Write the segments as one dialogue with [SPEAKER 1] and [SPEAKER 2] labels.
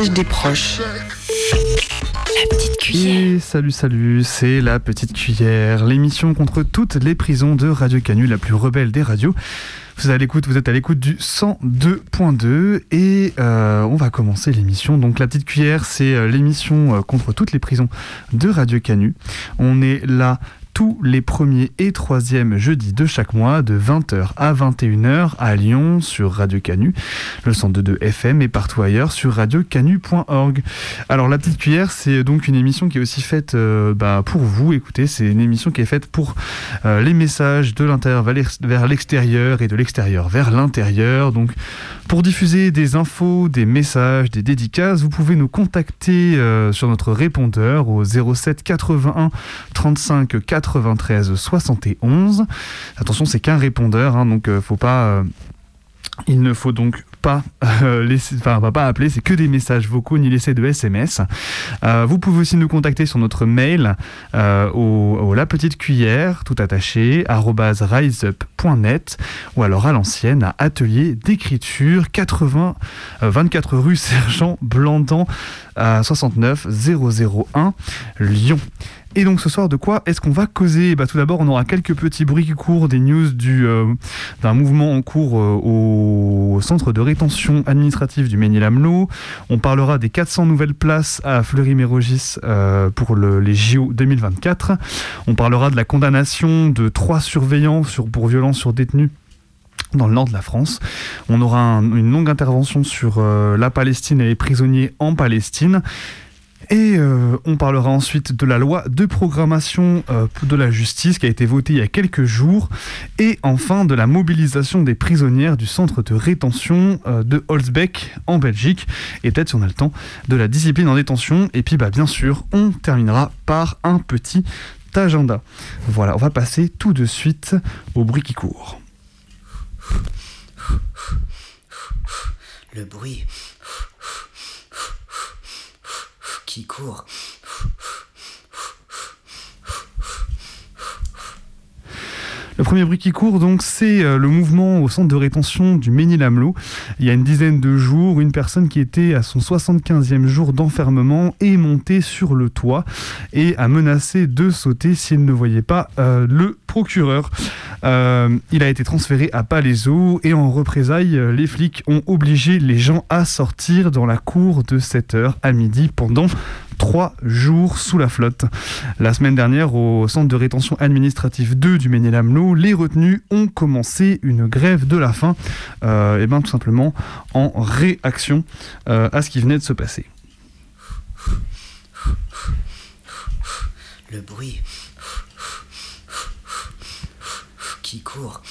[SPEAKER 1] Message des proches. La petite cuillère.
[SPEAKER 2] Et salut, salut, c'est la petite cuillère, l'émission contre toutes les prisons de Radio Canu, la plus rebelle des radios. Vous êtes à l'écoute, vous êtes à l'écoute du 102.2 et euh, on va commencer l'émission. Donc la petite cuillère, c'est euh, l'émission euh, contre toutes les prisons de Radio Canu. On est là tous les premiers et troisièmes jeudis de chaque mois de 20h à 21h à Lyon sur Radio Canu, le 102.2 FM et partout ailleurs sur radiocanu.org. Alors la petite cuillère, c'est donc une émission qui est aussi faite euh, bah, pour vous. Écoutez, c'est une émission qui est faite pour euh, les messages de l'intérieur vers l'extérieur et de l'extérieur vers l'intérieur. Donc pour diffuser des infos, des messages, des dédicaces, vous pouvez nous contacter euh, sur notre répondeur au 07 81 35 93 71. Attention, c'est qu'un répondeur, hein, donc euh, faut pas. euh, il ne faut donc pas euh, laisser, pas appeler, c'est que des messages vocaux ni laisser de SMS. Vous pouvez aussi nous contacter sur notre mail au, la petite cuillère, tout attaché, riseup.net ou alors à l'ancienne à atelier d'écriture 80 euh, 24 rue Sergent Blandan à 69 001 Lyon. Et donc ce soir, de quoi est-ce qu'on va causer? Bah, Tout d'abord, on aura quelques petits bruits qui courent, des news du, euh, d'un mouvement en cours euh, au centre de rétention administrative du Ménil-Amelot. On parlera des 400 nouvelles places à Fleury-Mérogis euh, pour le- les JO 2024. On parlera de la condamnation de trois surveillants sur, pour violence sur détenus dans le nord de la France. On aura un- une longue intervention sur la Palestine et les prisonniers en Palestine. Et euh, on parlera ensuite de la loi de programmation euh, de la justice qui a été votée il y a quelques jours. Et enfin de la mobilisation des prisonnières du centre de rétention euh, de Holzbeck en Belgique. Et peut-être si on a le temps de la discipline en détention. Et puis bah, bien sûr, on terminera par un petit agenda. Voilà, on va passer tout de suite au bruit qui court.
[SPEAKER 3] Le bruit qui court.
[SPEAKER 2] Le premier bruit qui court, donc, c'est euh, le mouvement au centre de rétention du Ménil-Amelot. Il y a une dizaine de jours, une personne qui était à son 75e jour d'enfermement est montée sur le toit et a menacé de sauter s'il ne voyait pas euh, le procureur. Euh, il a été transféré à Palaiso et en représailles, les flics ont obligé les gens à sortir dans la cour de 7h à midi pendant trois jours sous la flotte. La semaine dernière, au centre de rétention administrative 2 du Ménil-Amelot, les retenus ont commencé une grève de la faim, euh, et ben tout simplement en réaction euh, à ce qui venait de se passer.
[SPEAKER 3] Le bruit qui court.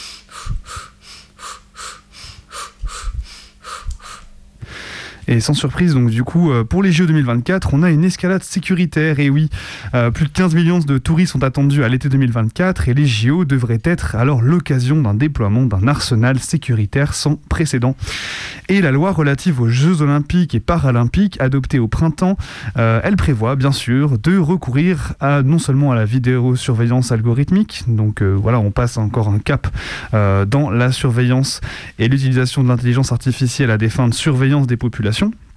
[SPEAKER 2] Et sans surprise, donc du coup, euh, pour les JO 2024, on a une escalade sécuritaire. Et oui, euh, plus de 15 millions de touristes sont attendus à l'été 2024 et les JO devraient être alors l'occasion d'un déploiement d'un arsenal sécuritaire sans précédent. Et la loi relative aux Jeux olympiques et paralympiques, adoptée au printemps, euh, elle prévoit bien sûr de recourir à non seulement à la vidéosurveillance algorithmique, donc voilà, on passe encore un cap dans la surveillance et l'utilisation de l'intelligence artificielle à des fins de surveillance des populations formation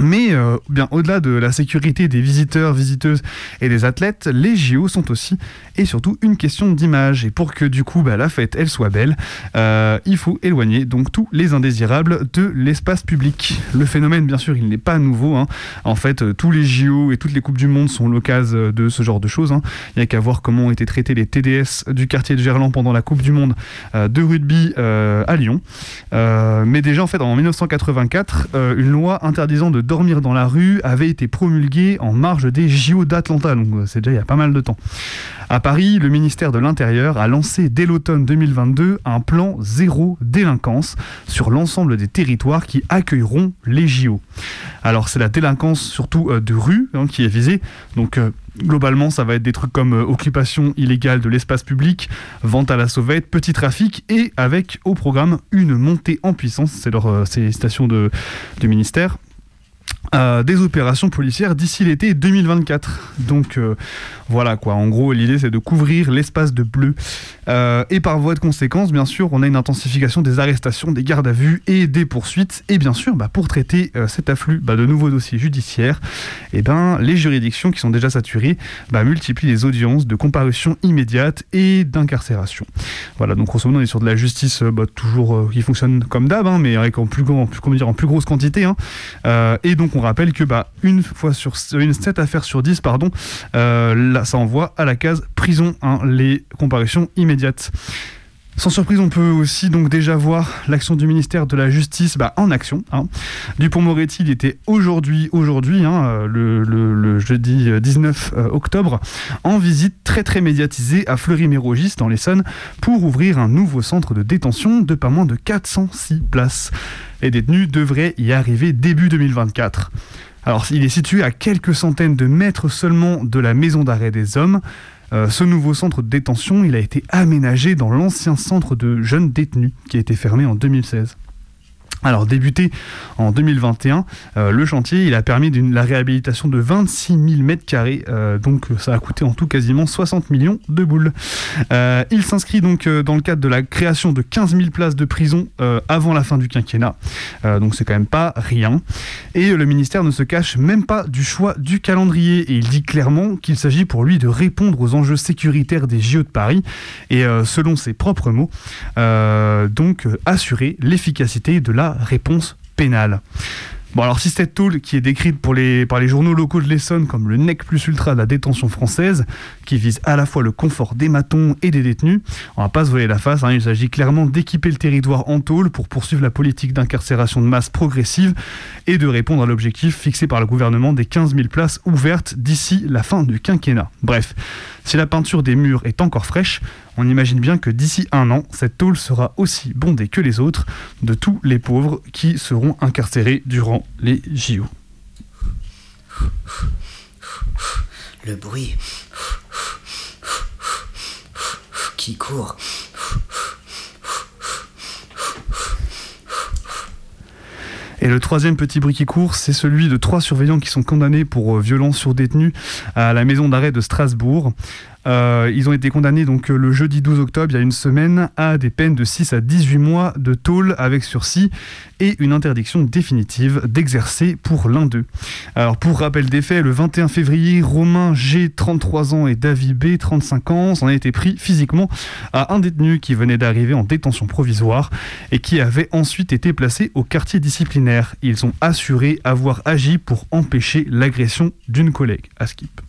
[SPEAKER 2] mais euh, bien au-delà de la sécurité des visiteurs, visiteuses et des athlètes, les JO sont aussi et surtout une question d'image. Et pour que du coup bah, la fête elle soit belle, euh, il faut éloigner donc tous les indésirables de l'espace public. Le phénomène bien sûr il n'est pas nouveau. hein. En fait euh, tous les JO et toutes les coupes du monde sont l'occasion de ce genre de choses. hein. Il n'y a qu'à voir comment ont été traités les TDS du quartier de Gerland pendant la Coupe du Monde de rugby à Lyon. Mais déjà en fait en 1984, euh, une loi interdisant de dormir dans la rue avait été promulguée en marge des JO d'Atlanta, donc c'est déjà il y a pas mal de temps. À Paris, le ministère de l'Intérieur a lancé dès l'automne 2022 un plan zéro délinquance sur l'ensemble des territoires qui accueilleront les JO. Alors c'est la délinquance surtout de rue hein, qui est visée, donc Globalement, ça va être des trucs comme euh, occupation illégale de l'espace public, vente à la sauvette, petit trafic et avec au programme une montée en puissance, c'est leur euh, de, du ministère, euh, des opérations policières d'ici l'été 2024. Donc euh, voilà quoi, en gros l'idée c'est de couvrir l'espace de bleu. Euh, et par voie de conséquence, bien sûr, on a une intensification des arrestations, des gardes à vue et des poursuites. Et bien sûr, bah, pour traiter cet afflux bah, de nouveaux dossiers judiciaires, eh ben, les juridictions qui sont déjà saturées bah, multiplient les audiences de comparution immédiate et d'incarcération. Voilà, donc grosso modo on est sur de la justice toujours qui fonctionne comme d'hab, hein, mais avec en plus, grand, en plus grosse quantité. Hein. et donc on rappelle que bah, une fois sur une, 7 affaires sur 10, pardon, euh, là, ça envoie à la case prison hein, les comparutions immédiates. Sans surprise, on peut aussi donc déjà voir l'action du ministère de la Justice bah, en action. Hein. Dupont-Moretti, était aujourd'hui, hein, euh, le, jeudi 19 euh, octobre, en visite très très médiatisée à Fleury-Mérogis dans l'Essonne pour ouvrir un nouveau centre de détention de pas moins de 406 places. Les détenus devraient y arriver début 2024. Alors, il est situé à quelques centaines de mètres seulement de la maison d'arrêt des hommes. Euh, ce nouveau centre de détention, il a été aménagé dans l'ancien centre de jeunes détenus qui a été fermé en 2016. Alors débuté en 2021, euh, le chantier il a permis la réhabilitation de 26 000 mètres carrés, euh, donc ça a coûté en tout quasiment 60 millions de boules. Euh, il s'inscrit donc dans le cadre de la création de 15 000 places de prison avant la fin du quinquennat, donc c'est quand même pas rien. Et le ministère ne se cache même pas du choix du calendrier et il dit clairement qu'il s'agit pour lui de répondre aux enjeux sécuritaires des JO de Paris et selon ses propres mots, donc assurer l'efficacité de la réponse pénale. Bon, alors si cette tôle qui est décrite par les journaux locaux de l'Essonne comme le nec plus ultra de la détention française, qui vise à la fois le confort des matons et des détenus, on va pas se voiler la face, hein, il s'agit clairement d'équiper le territoire en tôle pour poursuivre la politique d'incarcération de masse progressive et de répondre à l'objectif fixé par le gouvernement des 15 000 places ouvertes d'ici la fin du quinquennat. Bref, si la peinture des murs est encore fraîche, on imagine bien que d'ici un an, cette tôle sera aussi bondée que les autres de tous les pauvres qui seront incarcérés durant les JO.
[SPEAKER 3] Le bruit qui court.
[SPEAKER 2] Et le troisième petit bruit qui court, c'est celui de trois surveillants qui sont condamnés pour euh, violence sur détenus à la maison d'arrêt de Strasbourg. Euh, ils ont été condamnés donc euh, le jeudi 12 octobre, il y a une semaine, à des peines de 6 à 18 mois de tôle avec sursis et une interdiction définitive d'exercer pour l'un d'eux. Alors pour rappel des faits, le 21 février, Romain G, 33 ans et David B, 35 ans, s'en a été pris physiquement à un détenu qui venait d'arriver en détention provisoire et qui avait ensuite été placé au quartier disciplinaire. Ils ont assuré avoir agi pour empêcher l'agression d'une collègue à Skip.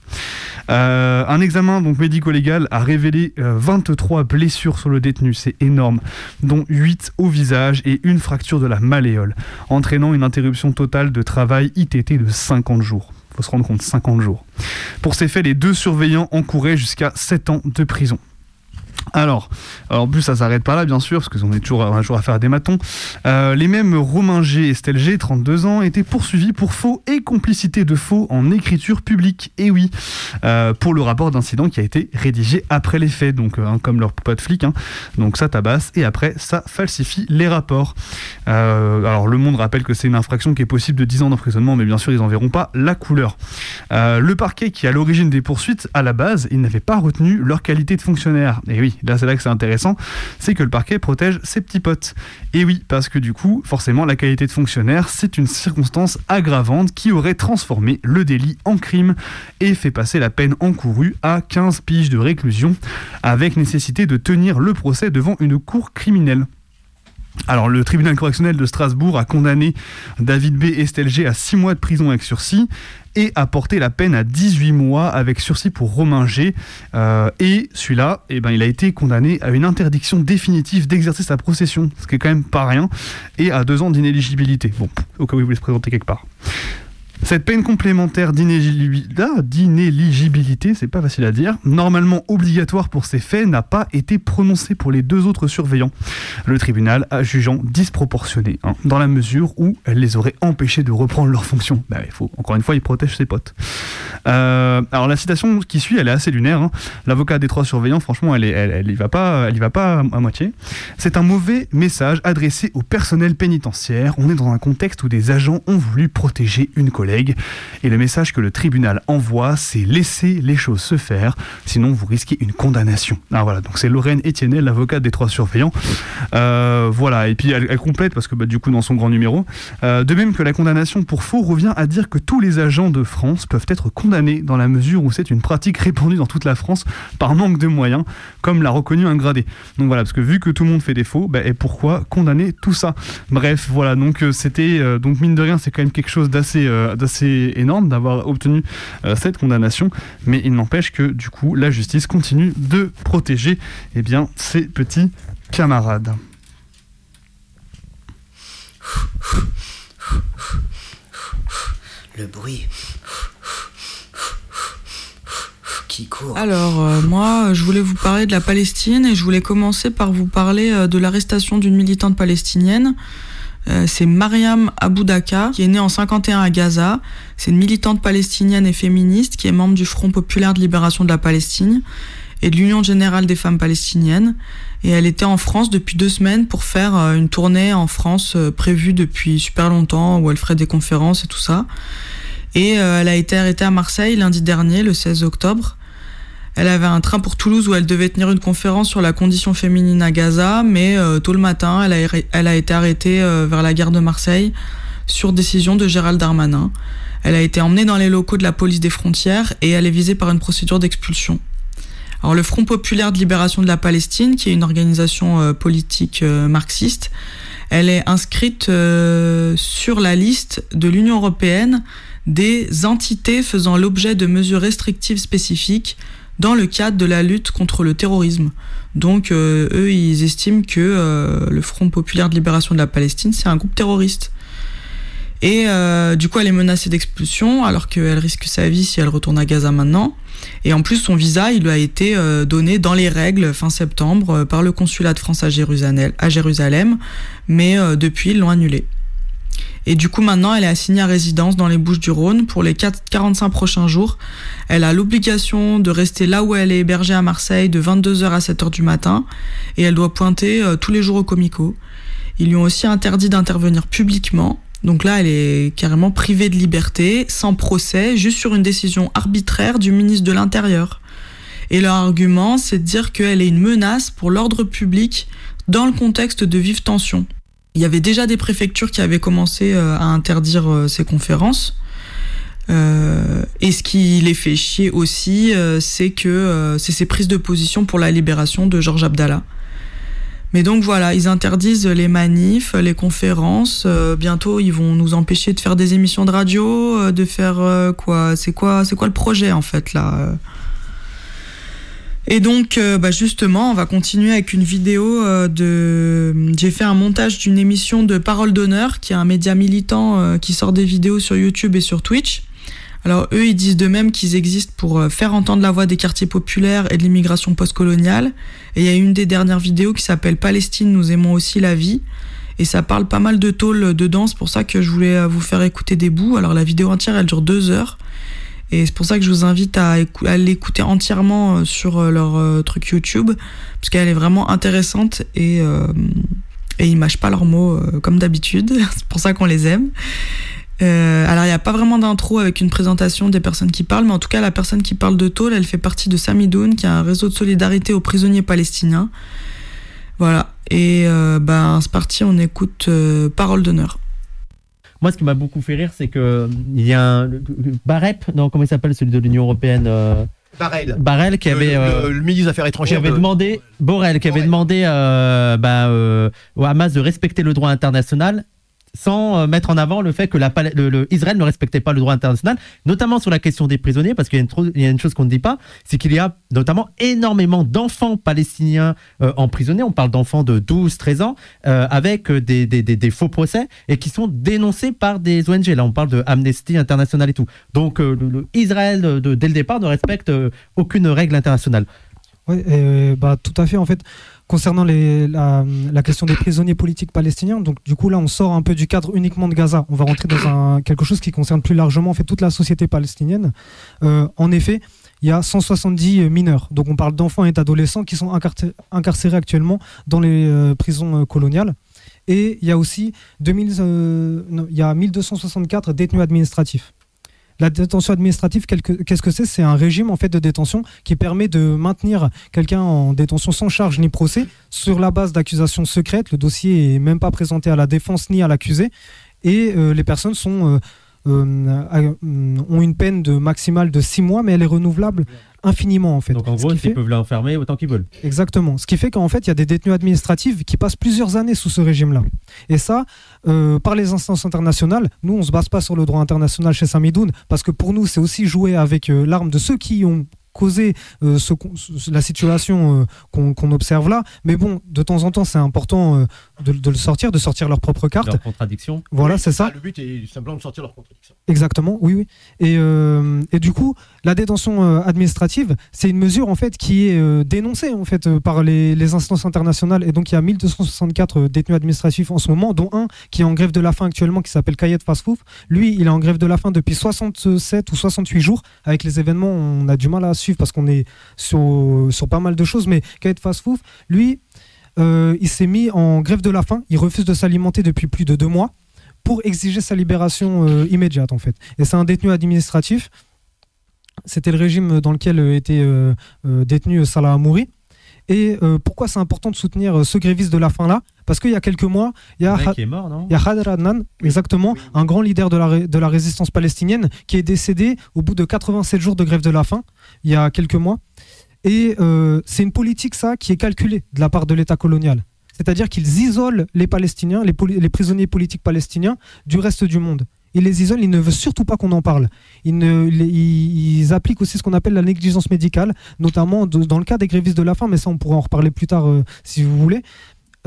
[SPEAKER 2] Euh, un examen médico-légal a révélé 23 euh, blessures sur le détenu, c'est énorme, dont 8 au visage et une fracture de la malléole, entraînant une interruption totale de travail ITT de 50 jours. Il faut se rendre compte, 50 jours. Pour ces faits, les deux surveillants encouraient jusqu'à 7 ans de prison. Alors, en plus, ça s'arrête pas là, bien sûr, parce qu'on est toujours un jour à faire des matons. Euh, les mêmes Romain G et Estelle G, 32 ans, étaient poursuivis pour faux et complicité de faux en écriture publique. Et oui, euh, pour le rapport d'incident qui a été rédigé après les faits, donc hein, comme leur pote flic. Hein. Donc ça tabasse et après ça falsifie les rapports. Euh, alors le Monde rappelle que c'est une infraction qui est possible de 10 ans d'emprisonnement, mais bien sûr ils n'en verront pas la couleur. le parquet qui est à l'origine des poursuites, à la base, il n'avait pas retenu leur qualité de fonctionnaire. Là c'est là que c'est intéressant, c'est que le parquet protège ses petits potes. Et oui, parce que du coup, forcément, la qualité de fonctionnaire, c'est une circonstance aggravante qui aurait transformé le délit en crime et fait passer la peine encourue à 15 piges de réclusion, avec nécessité de tenir le procès devant une cour criminelle. Alors, le tribunal correctionnel de Strasbourg a condamné David B. Estelger à 6 mois de prison avec sursis et a porté la peine à 18 mois avec sursis pour Romain G. Euh, et celui-là, eh ben, il a été condamné à une interdiction définitive d'exercer sa procession, ce qui est quand même pas rien, et à deux ans d'inéligibilité. Bon, au cas où il voulait se présenter quelque part. Cette peine complémentaire ah, d'inéligibilité, c'est pas facile à dire, normalement obligatoire pour ces faits, n'a pas été prononcée pour les deux autres surveillants. Le tribunal a jugeant disproportionné, hein, dans la mesure où elle les aurait empêchés de reprendre leurs fonctions. Bah, il faut, encore une fois, il protège ses potes. Euh, alors la citation qui suit, elle est assez lunaire. Hein. L'avocat des trois surveillants, franchement, elle, y va pas, elle y va pas à moitié. C'est un mauvais message adressé au personnel pénitentiaire. On est dans un contexte où des agents ont voulu protéger une Et le message que le tribunal envoie, c'est laisser les choses se faire, sinon vous risquez une condamnation. Ah voilà, donc c'est Lorraine Etienne, l'avocate des trois surveillants. Euh, voilà, et puis elle, complète, parce que bah, du coup, dans son grand numéro, euh, de même que la condamnation pour faux revient à dire que tous les agents de France peuvent être condamnés dans la mesure où c'est une pratique répandue dans toute la France par manque de moyens, comme l'a reconnu un gradé. Donc voilà, parce que vu que tout le monde fait des faux, bah, et pourquoi condamner tout ça? Bref, voilà, donc euh, c'était, donc mine de rien, c'est quand même quelque chose d'assez assez énorme d'avoir obtenu euh, cette condamnation, mais il n'empêche que du coup la justice continue de protéger eh bien, ses petits camarades.
[SPEAKER 3] Le bruit qui court.
[SPEAKER 4] Alors, euh, moi, je voulais vous parler de la Palestine et je voulais commencer par vous parler euh, de l'arrestation d'une militante palestinienne euh, c'est Mariam Aboudaka, qui est née en 51 à Gaza. C'est une militante palestinienne et féministe qui est membre du Front populaire de libération de la Palestine et de l'Union générale des femmes palestiniennes. Et elle était en France depuis deux semaines pour faire euh, une tournée en France euh, prévue depuis super longtemps, où elle ferait des conférences et tout ça. Et elle a été arrêtée à Marseille lundi dernier, le 16 octobre. Elle avait un train pour Toulouse où elle devait tenir une conférence sur la condition féminine à Gaza, mais euh, tôt le matin, elle a, elle a été arrêtée euh, vers la gare de Marseille sur décision de Gérald Darmanin. Elle a été emmenée dans les locaux de la police des frontières et elle est visée par une procédure d'expulsion. Alors le Front populaire de libération de la Palestine, qui est une organisation euh, politique marxiste, elle est inscrite sur la liste de l'Union européenne des entités faisant l'objet de mesures restrictives spécifiques dans le cadre de la lutte contre le terrorisme. Donc euh, eux, ils estiment que euh, le Front populaire de libération de la Palestine, c'est un groupe terroriste. Et euh, du coup, elle est menacée d'expulsion alors qu'elle risque sa vie si elle retourne à Gaza maintenant. Et en plus, son visa, il lui a été donné dans les règles fin septembre par le consulat de France à Jérusalem, à Jérusalem mais depuis, ils l'ont annulé. Et du coup, maintenant, elle est assignée à résidence dans les Bouches du Rhône pour les 4, 45 prochains jours. Elle a l'obligation de rester là où elle est hébergée à Marseille de 22h à 7h du matin et elle doit pointer euh, tous les jours au Comico. Ils lui ont aussi interdit d'intervenir publiquement. Donc là, elle est carrément privée de liberté, sans procès, juste sur une décision arbitraire du ministre de l'Intérieur. Et leur argument, c'est de dire qu'elle est une menace pour l'ordre public dans le contexte de vives tensions. Il y avait déjà des préfectures qui avaient commencé euh, à interdire euh, ces conférences. Euh, et ce qui les fait chier aussi, c'est que c'est ces prises de position pour la libération de Georges Abdallah. Mais donc voilà, ils interdisent les manifs, les conférences. bientôt, ils vont nous empêcher de faire des émissions de radio, de faire quoi C'est quoi C'est quoi le projet en fait là et donc, euh, bah justement, on va continuer avec une vidéo euh, de. J'ai fait un montage d'une émission de Parole d'honneur, qui est un média militant euh, qui sort des vidéos sur YouTube et sur Twitch. Alors eux, ils disent de même qu'ils existent pour faire entendre la voix des quartiers populaires et de l'immigration postcoloniale. Et il y a une des dernières vidéos qui s'appelle Palestine, nous aimons aussi la vie. Et ça parle pas mal de tôle dedans, c'est pour ça que je voulais vous faire écouter des bouts. Alors la vidéo entière, elle dure deux heures. Et c'est pour ça que je vous invite à, l'écouter entièrement euh, sur euh, leur euh, truc YouTube, parce qu'elle est vraiment intéressante et, et ils mâchent pas leurs mots comme d'habitude. c'est pour ça qu'on les aime. alors il n'y a pas vraiment d'intro avec une présentation des personnes qui parlent, mais en tout cas la personne qui parle de Tôle, elle fait partie de Samidoun, qui est un réseau de solidarité aux prisonniers palestiniens. Voilà. Et ben c'est parti, on écoute Parole d'honneur.
[SPEAKER 5] Moi, ce qui m'a beaucoup fait rire, c'est que il y a un Barep, non, comment il s'appelle celui de l'Union européenne euh,
[SPEAKER 6] Barrel.
[SPEAKER 5] Barrel qui avait
[SPEAKER 6] le, le, ministre des Affaires étrangères
[SPEAKER 5] qui avait demandé Borrell qui avait demandé euh, bah, euh, au Hamas de respecter le droit international sans euh, mettre en avant le fait que la, Israël ne respectait pas le droit international, notamment sur la question des prisonniers, parce qu'il y, a une chose qu'on ne dit pas, c'est qu'il y a notamment énormément d'enfants palestiniens euh, emprisonnés, on parle d'enfants de 12, 13 ans, euh, avec des, faux procès, et qui sont dénoncés par des ONG. Là, on parle de Amnesty International et tout. Donc, le, Israël, dès le départ, ne respecte aucune règle internationale.
[SPEAKER 6] Oui, bah, tout à fait. En fait, concernant la, question des prisonniers politiques palestiniens, donc du coup là on sort un peu du cadre uniquement de Gaza. On va rentrer dans quelque chose qui concerne plus largement en fait toute la société palestinienne. Euh, en effet, il y a 170 mineurs. Donc on parle d'enfants et d'adolescents qui sont incarcérés actuellement dans les euh, prisons euh, coloniales. Et il y a aussi 2000, il y a 1264 détenus administratifs. La détention administrative, qu'est-ce que c'est? C'est un régime en fait de détention qui permet de maintenir quelqu'un en détention sans charge ni procès sur la base d'accusations secrètes. Le dossier est même pas présenté à la défense ni à l'accusé et euh, les personnes sont euh, ont une peine de maximale de 6 mois, mais elle est renouvelable infiniment en fait.
[SPEAKER 5] Donc en gros, ils peuvent l'enfermer autant qu'ils veulent.
[SPEAKER 6] Exactement. Ce qui fait qu'en fait, il y a des détenus administratifs qui passent plusieurs années sous ce régime-là. Et ça, euh, par les instances internationales, nous, on se base pas sur le droit international chez Samidoun, parce que pour nous, c'est aussi jouer avec euh, l'arme de ceux qui ont causer euh, la situation euh, qu'on observe là. Mais bon, de temps en temps, c'est important euh, de, le sortir, de sortir leur propre carte. Leur
[SPEAKER 5] contradiction.
[SPEAKER 6] Voilà, c'est ça.
[SPEAKER 7] Le but est simplement de sortir leur contradiction.
[SPEAKER 6] Exactement, oui, oui. Et, et du coup, la détention administrative, c'est une mesure en fait qui est dénoncée en fait par les, les, instances internationales. Et donc, il y a 1264 détenus administratifs en ce moment, dont un qui est en grève de la faim actuellement, qui s'appelle Kayet Fasfouf. Lui, il est en grève de la faim depuis 67 ou 68 jours. Avec les événements, on a du mal à parce qu'on est sur, pas mal de choses. Mais Kaed Fasfouf, lui, euh, il s'est mis en grève de la faim. Il refuse de s'alimenter depuis plus de deux mois pour exiger sa libération euh, immédiate, en fait. Et c'est un détenu administratif. C'était le régime dans lequel était euh, détenu Salah Amouri. Et pourquoi c'est important de soutenir ce gréviste de la faim-là parce qu'il y a quelques mois, il y a, Adnan, exactement, un grand leader de la, de la résistance palestinienne, qui est décédé au bout de 87 jours de grève de la faim, il y a quelques mois. Et euh, c'est une politique, ça, qui est calculée de la part de l'État colonial. C'est-à-dire qu'ils isolent les Palestiniens, les, les, prisonniers politiques palestiniens, du reste du monde. Ils les isolent, ils ne veulent surtout pas qu'on en parle. Ils, ne, ils, appliquent aussi ce qu'on appelle la négligence médicale, notamment dans le cas des grévistes de la faim, mais ça on pourra en reparler plus tard euh, si vous voulez.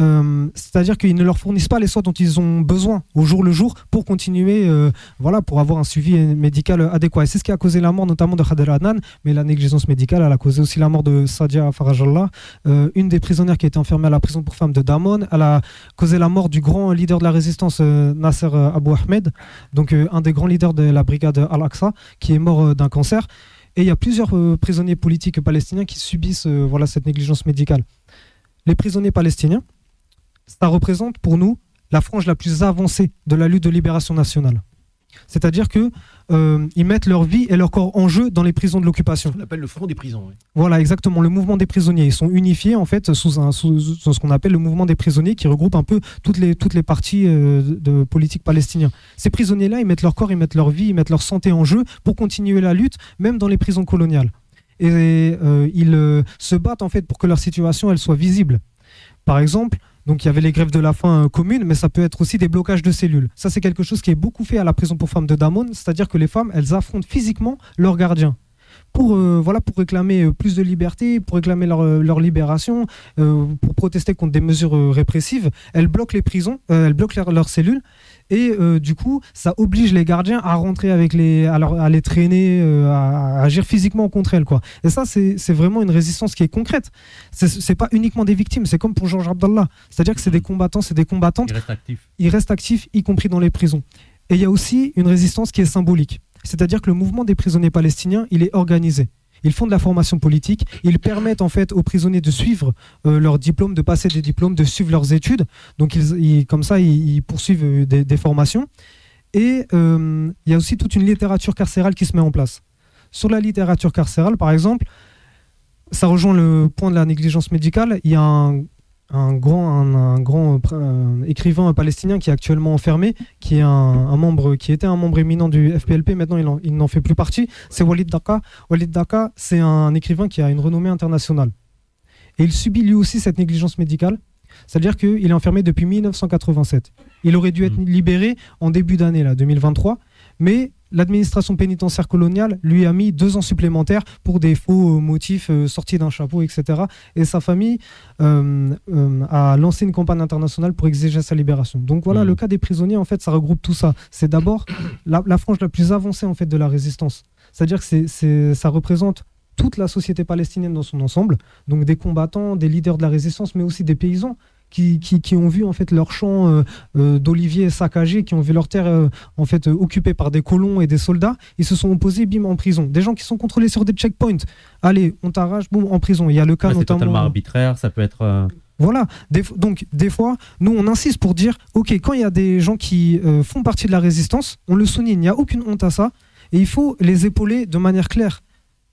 [SPEAKER 6] Euh, c'est-à-dire qu'ils ne leur fournissent pas les soins dont ils ont besoin au jour le jour pour continuer, euh, voilà, pour avoir un suivi médical adéquat. Et c'est ce qui a causé la mort notamment de Khader Adnan, mais la négligence médicale, elle a causé aussi la mort de Sadia Farajallah, euh, une des prisonnières qui a été enfermée à la prison pour femmes de Damon. Elle a causé la mort du grand leader de la résistance, Nasser Abu Ahmed, donc un des grands leaders de la brigade Al-Aqsa, qui est mort d'un cancer. Et il y a plusieurs prisonniers politiques palestiniens qui subissent voilà, cette négligence médicale. Les prisonniers palestiniens, ça représente pour nous la frange la plus avancée de la lutte de libération nationale. C'est-à-dire que euh, ils mettent leur vie et leur corps en jeu dans les prisons de l'occupation.
[SPEAKER 7] On appelle le front des prisons.
[SPEAKER 6] Voilà, exactement, le mouvement des prisonniers. Ils sont unifiés en fait sous, un, sous, ce qu'on appelle le mouvement des prisonniers, qui regroupe un peu toutes les toutes les parties euh, de politique palestinienne. Ces prisonniers-là, ils mettent leur corps, ils mettent leur vie, ils mettent leur santé en jeu pour continuer la lutte, même dans les prisons coloniales. Et euh, ils se battent en fait pour que leur situation elle soit visible. Par exemple, donc il y avait les grèves de la faim euh, communes, mais ça peut être aussi des blocages de cellules. Ça, c'est quelque chose qui est beaucoup fait à la prison pour femmes de Damon, c'est-à-dire que les femmes, elles affrontent physiquement leurs gardiens. Pour, euh, voilà, pour réclamer euh, plus de liberté, pour réclamer leur, leur libération, pour protester contre des mesures répressives, elles bloquent les prisons, elles bloquent leurs cellules et euh, du coup, ça oblige les gardiens à rentrer avec les, à, les traîner, euh, à, agir physiquement contre elles, quoi. Et ça, c'est vraiment une résistance qui est concrète. C'est pas uniquement des victimes, c'est comme pour Georges Abdallah. C'est-à-dire que c'est des combattants, c'est des combattantes.
[SPEAKER 5] Ils restent actifs.
[SPEAKER 6] Ils restent actifs, y compris dans les prisons. Et il y a aussi une résistance qui est symbolique. C'est-à-dire que le mouvement des prisonniers palestiniens, il est organisé. Ils font de la formation politique. Ils permettent en fait aux prisonniers de suivre euh, leurs diplômes, de passer des diplômes, de suivre leurs études. Donc ils, comme ça, ils, poursuivent euh, des, formations. Et euh, il y a aussi toute une littérature carcérale qui se met en place. Sur la littérature carcérale, par exemple, ça rejoint le point de la négligence médicale. Il y a un, un grand, un, grand euh, écrivain palestinien qui est actuellement enfermé, qui est un, membre, qui était un membre éminent du FPLP. Maintenant, il n'en fait plus partie. C'est Walid Daka. Walid Daka, c'est un écrivain qui a une renommée internationale. Et il subit lui aussi cette négligence médicale. C'est-à-dire qu'il est enfermé depuis 1987. Il aurait dû être
[SPEAKER 5] Mm.
[SPEAKER 6] libéré en début d'année, là, 2023. Mais l'administration pénitentiaire coloniale lui a mis deux ans supplémentaires pour des faux euh, motifs euh, sortis d'un chapeau, etc. Et sa famille euh, euh, a lancé une campagne internationale pour exiger sa libération. Donc voilà,
[SPEAKER 5] Mhm.
[SPEAKER 6] le cas des prisonniers, en fait, ça regroupe tout ça. C'est d'abord la, la frange la plus avancée en fait de la résistance. C'est-à-dire que ça représente toute la société palestinienne dans son ensemble, donc des combattants, des leaders de la résistance, mais aussi des paysans qui, qui, qui ont vu en fait leurs champs euh, euh, d'oliviers saccagés, qui ont vu leurs terres euh, en fait occupées par des colons et des soldats, ils se sont opposés, bim, en prison. Des gens qui sont contrôlés sur des checkpoints. Allez, on t'arrache, boum, en prison. Il y a le cas
[SPEAKER 5] Ouais, c'est
[SPEAKER 6] notamment.
[SPEAKER 5] totalement arbitraire, ça peut être.
[SPEAKER 6] Voilà. Des donc, des fois, nous, on insiste pour dire, OK, quand il y a des gens qui euh, font partie de la résistance, on le souligne, il n'y a aucune honte à ça, et il faut les épauler de manière claire.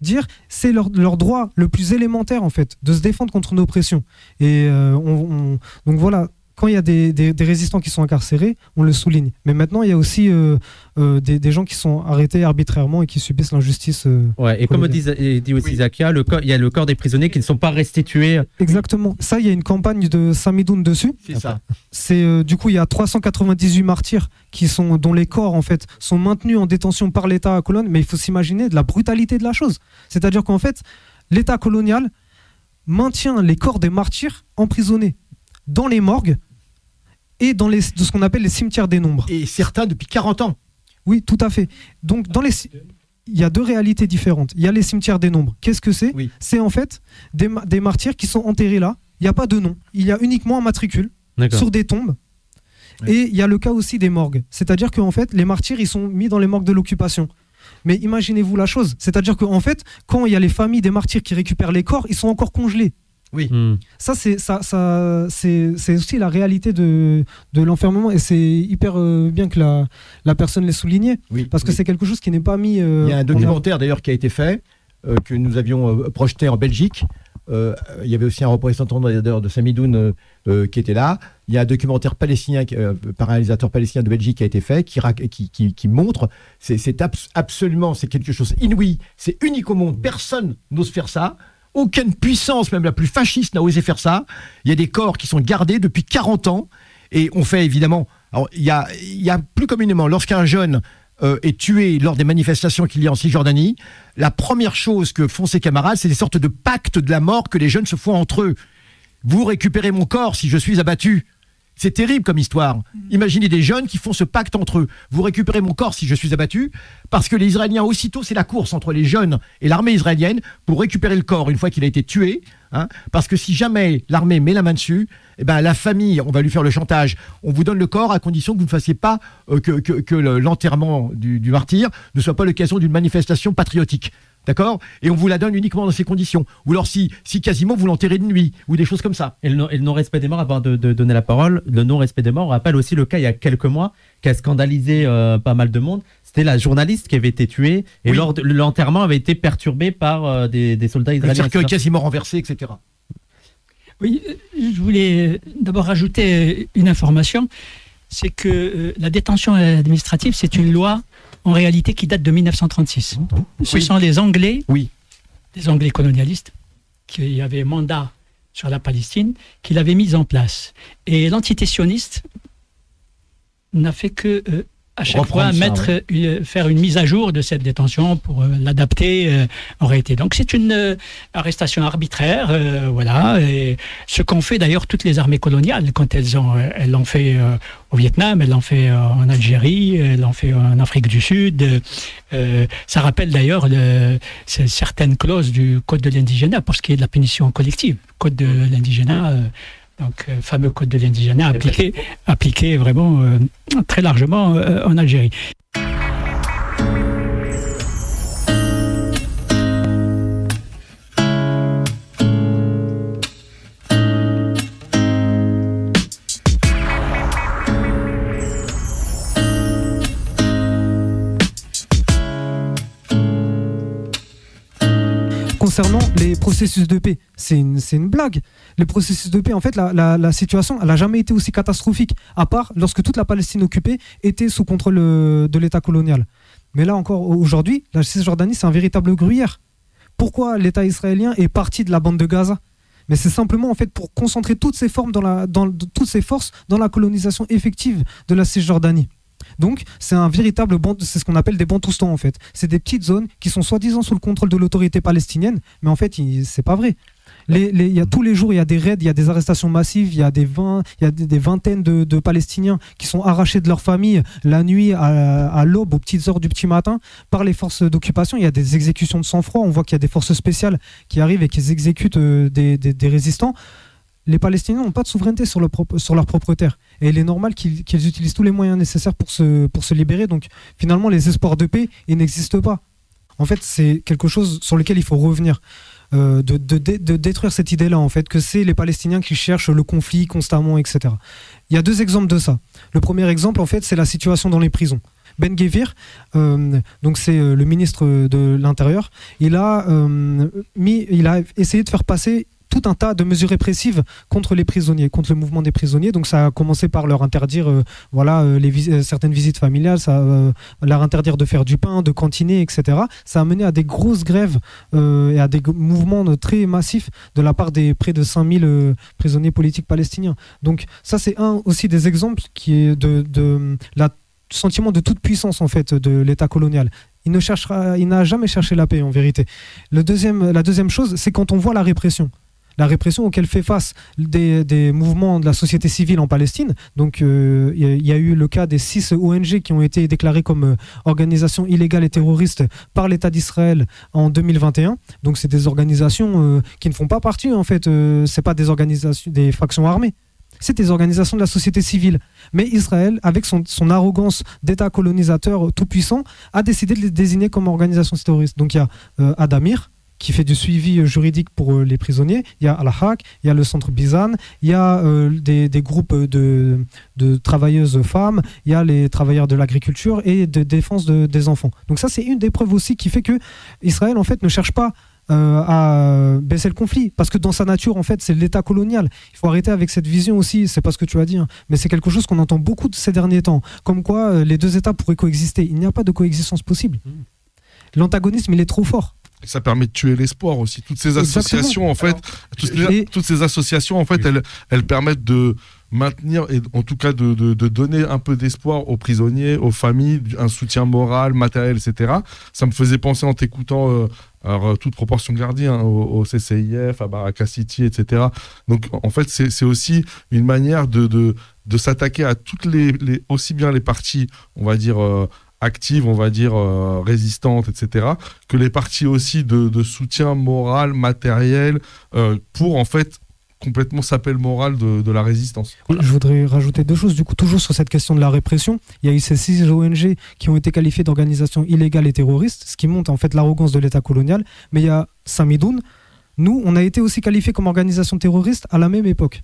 [SPEAKER 6] Dire, c'est leur, droit le plus élémentaire, en fait, de se défendre contre une oppression. Et euh, on, on- donc voilà, quand il y a des, des- des résistants qui sont incarcérés, on le souligne. Mais maintenant, il y a aussi euh, euh, des, des gens qui sont arrêtés arbitrairement et qui subissent l'injustice. euh,
[SPEAKER 5] Ouais, et comme dit, aussi Zakia, le corps- il y a le corps des prisonniers qui ne sont pas restitués.
[SPEAKER 6] Exactement. Ça, il y a une campagne de Samidoun dessus.
[SPEAKER 7] C'est ça.
[SPEAKER 6] C'est euh, du coup il y a 398 martyrs qui sont dont les corps en fait sont maintenus en détention par l'État colonial, mais il faut s'imaginer de la brutalité de la chose. C'est-à-dire qu'en fait l'État colonial maintient les corps des martyrs emprisonnés dans les morgues et dans les de ce qu'on appelle les cimetières des nombres.
[SPEAKER 7] Et certains depuis 40 ans.
[SPEAKER 6] Oui, tout à fait. Donc dans les il y a deux réalités différentes. Il y a les cimetières des nombres. Qu'est-ce que c'est
[SPEAKER 7] Oui.
[SPEAKER 6] C'est en fait des, des martyrs qui sont enterrés là. Il n'y a pas de nom. Il y a uniquement un matricule sur des tombes.
[SPEAKER 7] Ouais.
[SPEAKER 6] Et il y a le cas aussi des morgues. C'est-à-dire qu'en fait, les martyrs, ils sont mis dans les morgues de l'occupation. Mais imaginez-vous la chose. C'est-à-dire qu'en fait, quand il y a les familles des martyrs qui récupèrent les corps, ils sont encore congelés.
[SPEAKER 5] Hmm.
[SPEAKER 6] Ça, c'est ça, ça, c'est c'est aussi la réalité de, de l'enfermement. Et c'est hyper euh, bien que la, la personne l'ait souligné.
[SPEAKER 7] Oui.
[SPEAKER 6] Parce que
[SPEAKER 7] Oui.
[SPEAKER 6] c'est quelque chose qui n'est pas mis. euh,
[SPEAKER 7] Il y a un
[SPEAKER 6] en
[SPEAKER 7] documentaire d'ailleurs qui a été fait, euh, que nous avions projeté en Belgique. Euh, il y avait aussi un représentant d'ailleurs de Samidoun euh, euh, qui était là. Il y a un documentaire palestinien par un réalisateur palestinien de Belgique qui a été fait, qui, qui, qui- qui montre, c'est c'est abs- absolument, c'est quelque chose inouï, c'est unique au monde, personne n'ose faire ça. Aucune puissance, même la plus fasciste, n'a osé faire ça. Il y a des corps qui sont gardés depuis 40 ans. Et on fait évidemment. Alors, il y a, plus communément, lorsqu'un jeune euh, est tué lors des manifestations qu'il y a en Cisjordanie, la première chose que font ses camarades, c'est des sortes de pactes de la mort que les jeunes se font entre eux. Vous récupérez mon corps si je suis abattu. C'est terrible comme histoire. Imaginez des jeunes qui font ce pacte entre eux. Vous récupérez mon corps si je suis abattu, parce que les Israéliens, aussitôt, c'est la course entre les jeunes et l'armée israélienne pour récupérer le corps une fois qu'il a été tué. hein. parce que si jamais l'armée met la main dessus, eh ben, la famille, on va lui faire le chantage. On vous donne le corps à condition que vous ne fassiez pas euh, que, que- que le- l'enterrement du, du martyr ne soit pas l'occasion d'une manifestation patriotique. D'accord Et on vous la donne uniquement dans ces conditions. Ou alors si, si quasiment vous l'enterrez de nuit, ou des choses comme ça.
[SPEAKER 5] Et le, non- le non-respect des morts, avant de, de donner la parole, le non-respect des morts, on rappelle aussi le cas il y a quelques mois qui a scandalisé euh, pas mal de monde. C'était la journaliste qui avait été tuée et
[SPEAKER 7] Oui.
[SPEAKER 5] lors de- l'enterrement avait été perturbé par euh, des, des soldats
[SPEAKER 7] Le
[SPEAKER 5] israéliens.
[SPEAKER 7] cercueil
[SPEAKER 5] etc.
[SPEAKER 7] quasiment renversé, etc.
[SPEAKER 8] Oui, euh, je voulais d'abord rajouter une information, c'est que la détention administrative, c'est une loi en réalité qui date de 1936. Ce
[SPEAKER 7] Oui.
[SPEAKER 8] sont les Anglais,
[SPEAKER 7] Oui.
[SPEAKER 8] les Anglais colonialistes, qui avaient mandat sur la Palestine, qui l'avaient mise en place. Et l'entité sioniste n'a fait que euh, à chaque fois
[SPEAKER 7] ça,
[SPEAKER 8] mettre, faire une mise à jour de cette détention pour euh, l'adapter euh, en réalité. Donc c'est une euh, arrestation arbitraire, euh, voilà, et ce qu'ont fait d'ailleurs toutes les armées coloniales quand elles ont, euh, elles l'ont fait au Vietnam, elles l'ont fait en Algérie, elles l'ont fait en Afrique du Sud. ça rappelle d'ailleurs certaines clauses du code de l'indigénat pour ce qui est de la punition collective, code de l'indigénat. Donc, euh, fameux code de l'indigénat appliqué, appliqué vraiment euh, très largement euh, en Algérie.
[SPEAKER 6] Concernant les processus de paix, c'est une, blague. Les processus de paix, en fait, la, situation, n'a jamais été aussi catastrophique, à part lorsque toute la Palestine occupée était sous contrôle euh, de l'État colonial. Mais là encore, aujourd'hui, la Cisjordanie, c'est un véritable gruyère. Pourquoi l'État israélien est parti de la bande de Gaza? Mais c'est simplement en fait pour concentrer toutes dans, toutes ces forces dans la colonisation effective de la Cisjordanie. Donc, c'est un véritable c'est ce qu'on appelle des bantoustans en fait. C'est des petites zones qui sont soi-disant sous le contrôle de l'autorité palestinienne, mais en fait, c'est pas vrai. Les, y a, tous les jours, il y a des raids, il y a des arrestations massives, il y a des, il y a des, vingtaines de, Palestiniens qui sont arrachés de leur famille la nuit à, l'aube, aux petites heures du petit matin, par les forces d'occupation. Il y a des exécutions de sang-froid. On voit qu'il y a des forces spéciales qui arrivent et qui exécutent euh, des, résistants les Palestiniens n'ont pas de souveraineté sur, le sur, leur propre terre. Et il est normal qu'ils utilisent tous les moyens nécessaires pour se, pour se libérer. Donc finalement, les espoirs de paix, ils n'existent pas. En fait, c'est quelque chose sur lequel il faut revenir. Euh, de, de, détruire cette idée-là, en fait, que c'est les Palestiniens qui cherchent le conflit constamment, etc. Il y a deux exemples de ça. Le premier exemple, en fait, c'est la situation dans les prisons. Ben Gvir, euh, donc c'est euh, le ministre de l'Intérieur, il il a essayé de faire passer tout un tas de mesures répressives contre les prisonniers, contre le mouvement des prisonniers. Donc ça a commencé par leur interdire euh, voilà, euh, euh, certaines visites familiales, leur interdire de faire du pain, de cantiner, etc. Ça a mené à des grosses grèves et à des mouvements très massifs de la part des près de 5000 prisonniers politiques palestiniens. Donc ça c'est un aussi des exemples qui est de, la sentiment de toute puissance en fait de l'État colonial. Il ne cherchera, il n'a jamais cherché la paix en vérité. La deuxième chose, c'est quand on voit la répression la répression auquel fait face des, mouvements de la société civile en Palestine. Donc, euh, il y, a eu le cas des six ONG qui ont été déclarées comme euh, organisations illégales et terroristes par l'État d'Israël en 2021. Donc, c'est des organisations euh, qui ne font pas partie, en fait, c'est pas des organisations, des factions armées. C'est des organisations de la société civile. Mais Israël, avec son, son arrogance d'État colonisateur tout puissant, a décidé de les désigner comme organisation terroriste. Donc il y a Adamir, qui fait du suivi euh, juridique pour euh, les prisonniers. Il y a Al-Haq, il y a le centre Bizan, il y a euh, des, groupes de, de, travailleuses femmes, il y a les travailleurs de l'agriculture et de défense des enfants. Donc ça, c'est une des preuves aussi qui fait que Israël, en fait, ne cherche pas à baisser le conflit. Parce que dans sa nature, en fait, c'est l'État colonial. Il faut arrêter avec cette vision aussi, c'est pas ce que tu as dit, hein. mais c'est quelque chose qu'on entend beaucoup de ces derniers temps. Comme quoi les deux États pourraient coexister. Il n'y a pas de coexistence possible. Mmh. L'antagonisme, il est trop fort
[SPEAKER 9] ça permet de tuer l'espoir aussi. Toutes ces associations, en fait, toutes, ces associations, en fait, elles, elles permettent de maintenir et en tout cas de, de, donner un peu d'espoir aux prisonniers, aux familles, un soutien moral, matériel, etc. Ça me faisait penser en t'écoutant, euh, alors toute proportion gardée, hein, au, CCIF, à Baraka City, etc. Donc en fait, c'est aussi une manière de, de, de s'attaquer à toutes les, les, aussi bien les parties, on va dire, euh, active, on va dire, euh, résistante, etc., que les parties aussi de, soutien moral, matériel, euh, pour en fait complètement saper le moral de, la résistance.
[SPEAKER 6] Je voudrais rajouter deux choses, du coup, toujours sur cette question de la répression. Il y a eu ces six ONG qui ont été qualifiées d'organisations illégales et terroristes, ce qui montre en fait l'arrogance de l'État colonial. Mais il y a Samidoun. Nous, on a été aussi qualifiés comme organisation terroriste à la même époque.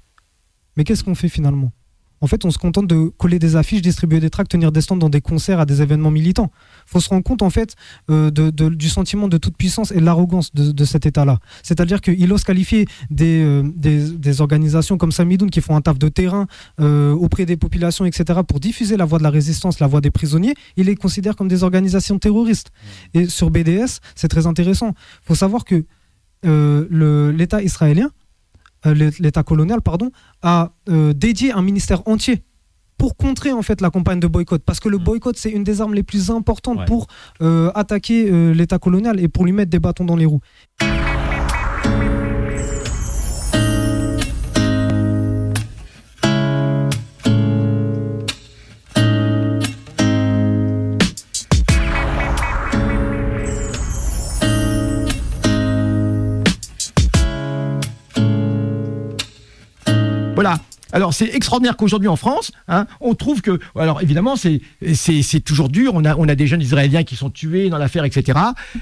[SPEAKER 6] Mais qu'est-ce qu'on fait finalement? En fait, on se contente de coller des affiches, distribuer des tracts, tenir des stands dans des concerts à des événements militants. Il faut se rendre compte, en fait, euh, du sentiment de toute puissance et de l'arrogance de, cet État-là. C'est-à-dire qu'il ose qualifier euh, des, organisations comme Samidoun qui font un taf de terrain euh, auprès des populations, etc., pour diffuser la voix de la résistance, la voix des prisonniers. Il les considère comme des organisations terroristes. Et sur BDS, c'est très intéressant. Il faut savoir que l'État israélien, l'État colonial, pardon, a euh, dédié un ministère entier pour contrer en fait la campagne de boycott parce que le mm. boycott c'est une des armes les plus importantes pour euh, attaquer l'État colonial et pour lui mettre des bâtons dans les roues.
[SPEAKER 7] Voilà. Alors c'est extraordinaire qu'aujourd'hui en France, hein, on trouve que, alors évidemment c'est toujours dur. On a on a des jeunes Israéliens qui sont tués dans l'affaire, etc.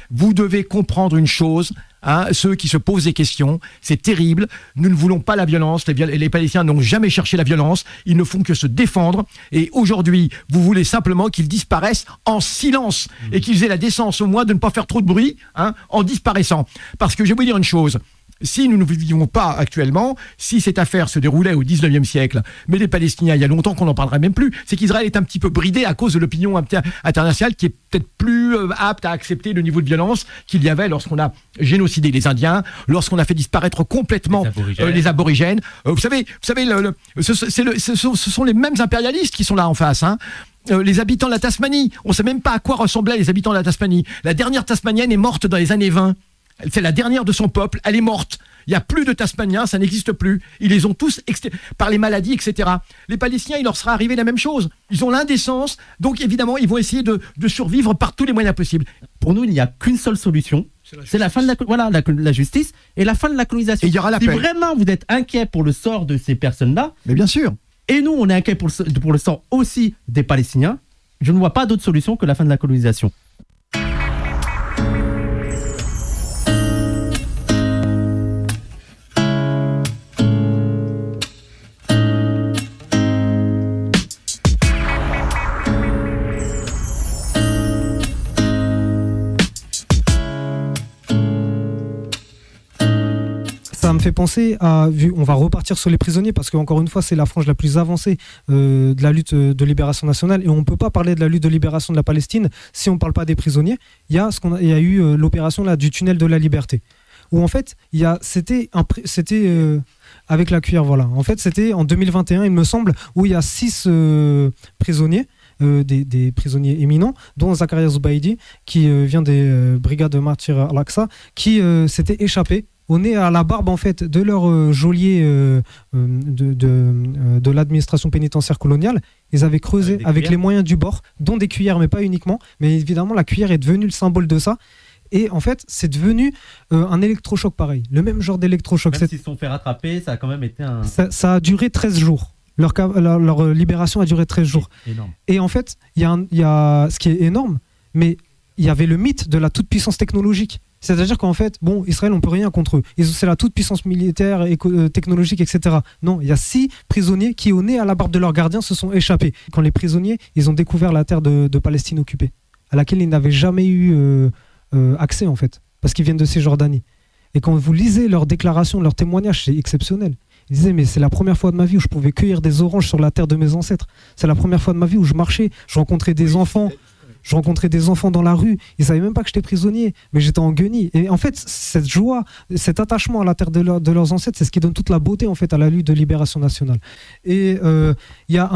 [SPEAKER 7] Vous devez comprendre une chose. Hein, ceux qui se posent des questions, c'est terrible. Nous ne voulons pas la violence. Les, les Palestiniens n'ont jamais cherché la violence. Ils ne font que se défendre. Et aujourd'hui, vous voulez simplement qu'ils disparaissent en silence et qu'ils aient la décence au moins de ne pas faire trop de bruit hein, en disparaissant. Parce que je vais vous dire une chose si nous ne vivions pas actuellement, si cette affaire se déroulait au 19e siècle, mais les Palestiniens, il y a longtemps qu'on n'en parlerait même plus, c'est qu'Israël est un petit peu bridé à cause de l'opinion internationale qui est peut-être plus euh, aptes à accepter le niveau de violence qu'il y avait lorsqu'on a génocidé les Indiens, lorsqu'on a fait disparaître complètement les aborigènes. vous savez, vous savez, le, ce, ce, sont les mêmes impérialistes qui sont là en face. Hein. les habitants de la Tasmanie, on ne sait même pas à quoi ressemblaient les habitants de la Tasmanie. La dernière Tasmanienne est morte dans les années 20. C'est la dernière de son peuple, elle est morte. Il n'y a plus de Tasmaniens, ça n'existe plus. Ils les ont tous par les maladies, etc. Les Palestiniens, il leur sera arrivé la même chose. Ils ont l'indécence, donc évidemment, ils vont essayer de, survivre par tous les moyens possibles.
[SPEAKER 5] Pour nous, il n'y a qu'une seule solution. C'est la, fin de la, voilà, la, justice et la fin de la colonisation.
[SPEAKER 7] il y aura la
[SPEAKER 5] si vraiment vous êtes inquiet pour le sort de ces personnes-là,
[SPEAKER 7] mais bien sûr.
[SPEAKER 5] Et nous, on est inquiet pour le, pour le sort aussi des Palestiniens. Je ne vois pas d'autre solution que la fin de la colonisation.
[SPEAKER 6] Fait penser à, vu, on va repartir sur les prisonniers parce qu'encore une fois, c'est la frange la plus avancée euh, de la lutte de libération nationale et on ne peut pas parler de la lutte de libération de la Palestine si on ne parle pas des prisonniers. Il y a, ce qu'on il y a eu euh, l'opération là du tunnel de la liberté où en fait, il y a, c'était, c'était euh, avec la cuillère, voilà. En fait, c'était en 2021, il me semble, où il y a six prisonniers. des, prisonniers éminents, dont Zakaria Zubaidi, qui vient des brigades de martyrs al-Aqsa, qui s'était échappé on est à la barbe en fait de leur euh, geôlier euh, euh, de, de, l'administration pénitentiaire coloniale. Ils avaient creusé avec, les moyens du bord, dont des cuillères, mais pas uniquement. Mais évidemment, la cuillère est devenue le symbole de ça. Et en fait, c'est devenu un électrochoc pareil, le même genre d'électrochoc.
[SPEAKER 5] Même s'ils se sont fait rattraper, ça a quand même été un.
[SPEAKER 6] Ça, a duré 13 jours. Leur, leur, libération a duré 13 jours. Et en fait, il y, y, a ce qui est énorme, mais il y avait le mythe de la toute-puissance technologique. C'est-à-dire qu'en fait, bon, Israël, on peut rien contre eux. C'est la toute puissance militaire, euh, technologique, etc. Non, il y a six prisonniers qui, au nez à la barbe de leurs gardiens, se sont échappés. Quand les prisonniers, ils ont découvert la terre de, Palestine occupée, à laquelle ils n'avaient jamais eu euh, euh, accès, en fait, parce qu'ils viennent de ces Jordanie. Et quand vous lisez leurs déclarations, leurs témoignages, c'est exceptionnel. Ils disaient, mais c'est la première fois de ma vie où je pouvais cueillir des oranges sur la terre de mes ancêtres. C'est la première fois de ma vie où je marchais, je rencontrais des enfants. Je rencontrais des enfants dans la rue, ils savaient même pas que j'étais prisonnier, mais j'étais en guenille. Et en fait, cette joie, cet attachement à la terre de, leurs ancêtres, c'est ce qui donne toute la beauté en fait à la lutte de libération nationale. Et euh, il y a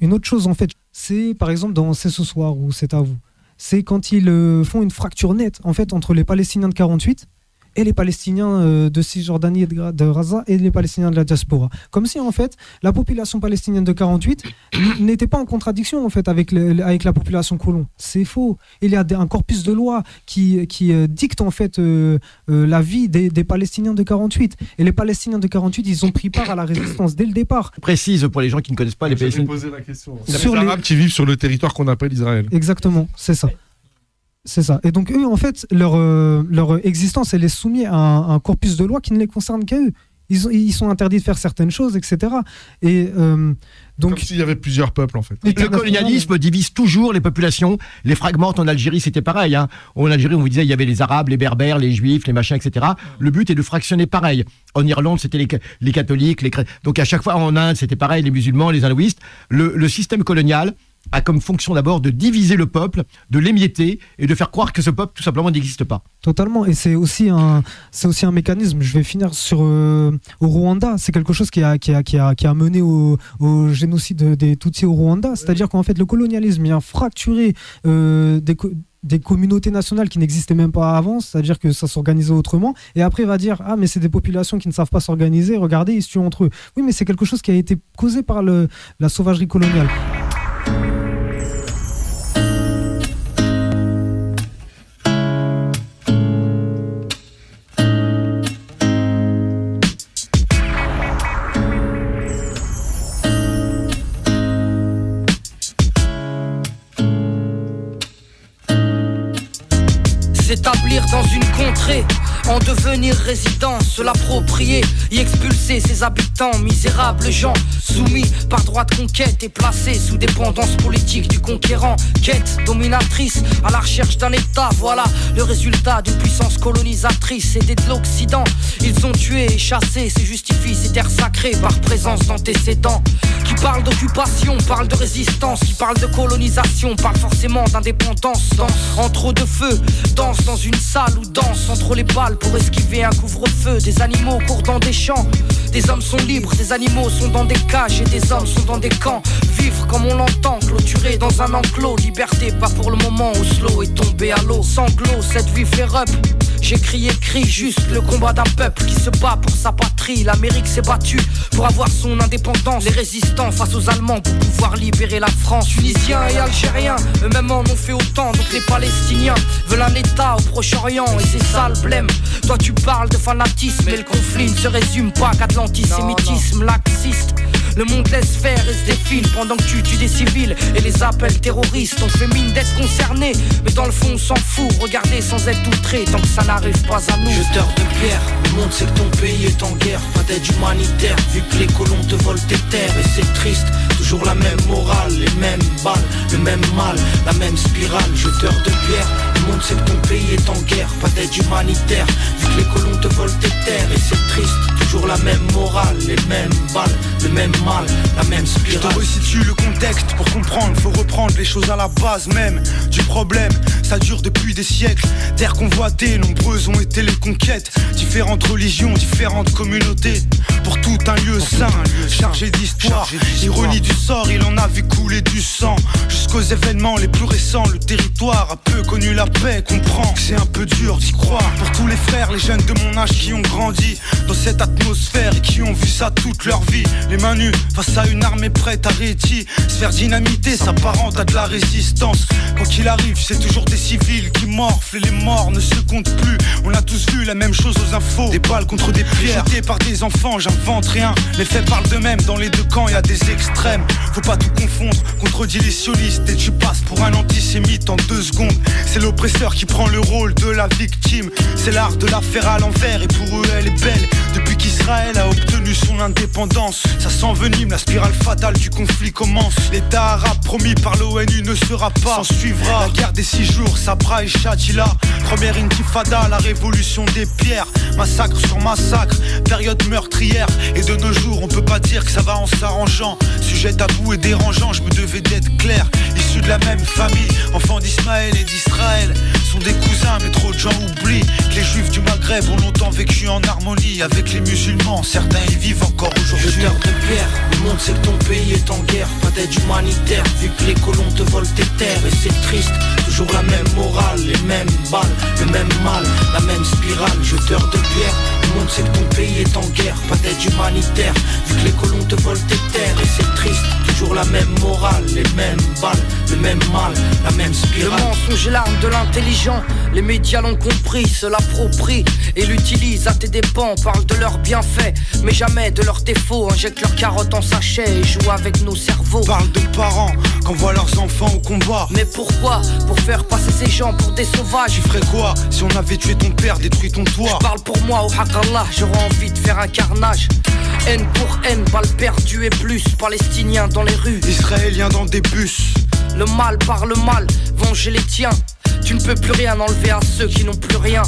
[SPEAKER 6] une autre chose en fait, c'est par exemple dans C'est ce soir ou C'est à vous. C'est quand ils euh, font une fracture nette en fait entre les Palestiniens de 48 et les Palestiniens euh, de Cisjordanie et de, Gaza et les Palestiniens de la diaspora. Comme si en fait la population palestinienne de 48 n'était pas en contradiction en fait avec, avec la population colon. C'est faux. Il y a un corpus de loi qui, qui euh, dicte en fait euh, la vie des, des, Palestiniens de 48. Et les Palestiniens de 48, ils ont pris part à la résistance dès le départ.
[SPEAKER 7] Précise pour les gens qui ne connaissent pas les Palestiniens.
[SPEAKER 9] poser la question. Sur les Arabes qui vivent sur le territoire qu'on appelle Israël.
[SPEAKER 6] Exactement, c'est ça. C'est ça. Et donc eux, en fait, leur, euh, leur existence, elle est soumise à un, corpus de loi qui ne les concerne qu'à eux. Ils, ils, sont interdits de faire certaines choses, etc. Et euh, donc,
[SPEAKER 9] Comme s'il y avait plusieurs peuples, en fait.
[SPEAKER 7] Le colonialisme divise toujours les populations. Les fragments en Algérie, c'était pareil. Hein. En Algérie, on vous disait, il y avait les Arabes, les Berbères, les Juifs, les machins, etc. Le but est de fractionner pareil. En Irlande, c'était les, les, catholiques, les Donc à chaque fois, en Inde, c'était pareil, les musulmans, les hindouistes. Le, le système colonial, a comme fonction d'abord de diviser le peuple, de l'émietter et de faire croire que ce peuple tout simplement n'existe pas.
[SPEAKER 6] Totalement. Et c'est aussi un, c'est aussi un mécanisme. Je vais finir sur euh, au Rwanda. C'est quelque chose qui a, qui a, qui a, qui a mené au, génocide des Tutsis au Rwanda. C'est-à-dire qu'en fait le colonialisme vient fracturer euh, des des communautés nationales qui n'existaient même pas avant, c'est-à-dire que ça s'organisait autrement, et après il va dire ah mais c'est des populations qui ne savent pas s'organiser, regardez ils se tuent entre eux. Oui mais c'est quelque chose qui a été causé par le, la sauvagerie coloniale.
[SPEAKER 10] Résident, se l'approprier, y expulser ses habitants, misérables gens, soumis par droit de conquête et placés sous dépendance politique du conquérant, quête dominatrice à la recherche d'un État, voilà le résultat d'une puissance colonisatrice et de l'Occident. Ils ont tué et chassé, c'est justifie ces terres sacrées par présence d'antécédents. Qui parlent d'occupation, parlent de résistance, qui parlent de colonisation, parlent forcément d'indépendance. Danse entre de feu, danse dans une salle ou danse entre les balles pour esquiver un couvre-feu. Des animaux courent dans des champs, des hommes sont libres, des animaux sont dans des cages et des hommes sont dans des camps. Vivre comme on l'entend, clôturé dans un enclos. Liberté, pas pour le moment, Oslo est tombé à l'eau. Sanglot, cette vie fait up. J'ai crié cri juste le combat d'un peuple qui se bat pour sa patrie. L'Amérique s'est battue pour avoir son indépendance. Les résistants face aux Allemands pour pouvoir libérer la France. Tunisiens et Algériens, eux-mêmes en ont fait autant. Donc les Palestiniens veulent un État au Proche-Orient et c'est ça le blême. Toi tu parles de fanatisme mais le conflit ne se résume pas qu'à de l'antisémitisme laxiste. Le monde laisse faire et se défile pendant que tu tues des civils et les appels terroristes. On fait mine d'être concerné, mais dans le fond on s'en fout. Regardez sans être outré tant que ça n'arrive pas à nous.
[SPEAKER 11] Jeteur de pierre, le monde sait que ton pays est en guerre. Pas d'aide humanitaire, vu que les colons te volent tes terres. Et c'est triste, toujours la même morale, les mêmes balles, le même mal, la même spirale. Jeteur de pierre, le monde sait que ton pays est en guerre. Pas d'aide humanitaire, vu que les colons te volent tes terres. Et c'est triste, toujours la même morale, mal, la même spirale.
[SPEAKER 12] Je te resitue le contexte pour comprendre, faut reprendre les choses à la base même du problème. Ça dure depuis des siècles, terre convoitée, nombreuses ont été les conquêtes. Différentes religions, différentes communautés. Pour tout un lieu saint, chargé d'histoire. Ironie du sort, il en a vu couler du sang. Jusqu'aux événements les plus récents, le territoire a peu connu la paix. Comprends que c'est un peu dur d'y croire. Pour tous les frères, les jeunes de mon âge qui ont grandi dans cette atmosphère et qui ont vu ça toute leur vie. Les mains nues face à une armée prête à réti. Se faire s'apparente à de la résistance. Quand qu'il arrive, c'est toujours des civils qui morflent et les morts ne se comptent plus. On a tous vu la même chose aux infos. Des balles contre des pierres, jetées par des enfants, j'invente rien. Les faits parlent d'eux-mêmes, dans les deux camps, il y a des extrêmes. Faut pas tout confondre, contredit les sionistes et tu passes pour un antisémite en deux secondes. C'est l'oppresseur qui prend le rôle de la victime. C'est l'art de la faire à l'envers et pour eux elle est belle. qu'Israël a obtenu son indépendance, ça s'envenime, la spirale fatale du conflit commence. L'État arabe promis par l'ONU ne sera pas. S'en suivra la guerre des six jours, Sabra et Shatila. Première intifada, la révolution des pierres. Massacre sur massacre, période meurtrière. Et de nos jours, on peut pas dire que ça va en s'arrangeant. Sujet tabou et dérangeant, je me devais d'être clair. Issus de la même famille, enfants d'Ismaël et d'Israël. Sont des cousins, mais trop de gens oublient que les juifs du Maghreb ont longtemps vécu en harmonie avec les musulmans. Certains y vivent encore aujourd'hui.
[SPEAKER 11] Jeteur de pierre, le monde sait que ton pays est en guerre. Pas d'aide humanitaire, vu que les colons te volent tes terres. Et c'est triste, toujours la même morale, les mêmes balles, le même mal, la même spirale. Jeteur de pierre, le monde sait que ton pays est en guerre. Pas d'aide humanitaire, vu que les colons te volent tes terres. Et c'est triste, toujours la même morale, les mêmes balles, le même mal, la même spirale.
[SPEAKER 10] Le mensonge est l'arme de l'intelligent. Les médias l'ont compris, se l'approprient et l'utilisent à tes dépens. Parlent de leurs bienfaits, mais jamais de leurs défauts. Injectent leurs carottes en sachet et jouent avec nos cerveaux.
[SPEAKER 12] Parle de parents qu'envoient leurs enfants au combat.
[SPEAKER 10] Mais pourquoi? Pour faire passer ces gens pour des sauvages.
[SPEAKER 12] Tu ferais quoi si on avait tué ton père, détruit ton toit?
[SPEAKER 10] Je parle pour moi, au Allah, j'aurais envie de faire un carnage. Haine pour haine, balles perdues et plus. Palestiniens dans les rues.
[SPEAKER 12] Israéliens dans des bus.
[SPEAKER 10] Le mal par le mal, venger les tiens. Tu ne peux plus rien enlever à ceux qui n'ont plus rien.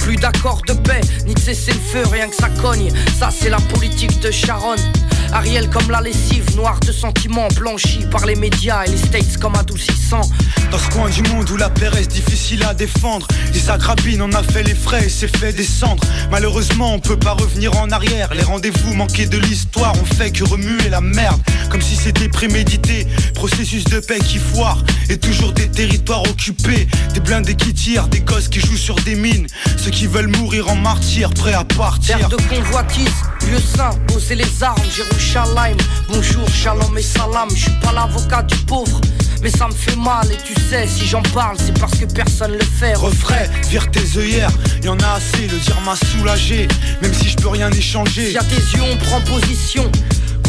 [SPEAKER 10] Plus d'accord de paix, ni de cesser le feu, rien que ça cogne. Ça, c'est la politique de Sharon. Ariel comme la lessive, noire de sentiments, blanchie par les médias et les States comme adoucissant.
[SPEAKER 12] Dans ce coin du monde où la paix reste difficile à défendre, Isaac Rabin en a fait les frais et s'est fait descendre. Malheureusement, on peut pas revenir en arrière. Les rendez-vous manqués de l'histoire ont fait que remuer la merde. Comme si c'était prémédité. Processus de paix qui foire. Et toujours des territoires occupés. Des blindés qui tirent, des gosses qui jouent sur des mines. Ceux veulent mourir en martyrs, prêts à partir.
[SPEAKER 10] Terre de convoitise, lieu saint, poser les armes, Jérusalem. Bonjour, shalom et salam. Je suis pas l'avocat du pauvre. Mais ça me fait mal et tu sais, si j'en parle, c'est parce que personne le fait.
[SPEAKER 12] Refrais, vire tes œillères, y en a assez, le dire m'a soulagé, même si je peux rien échanger.
[SPEAKER 10] Si à tes yeux on prend position,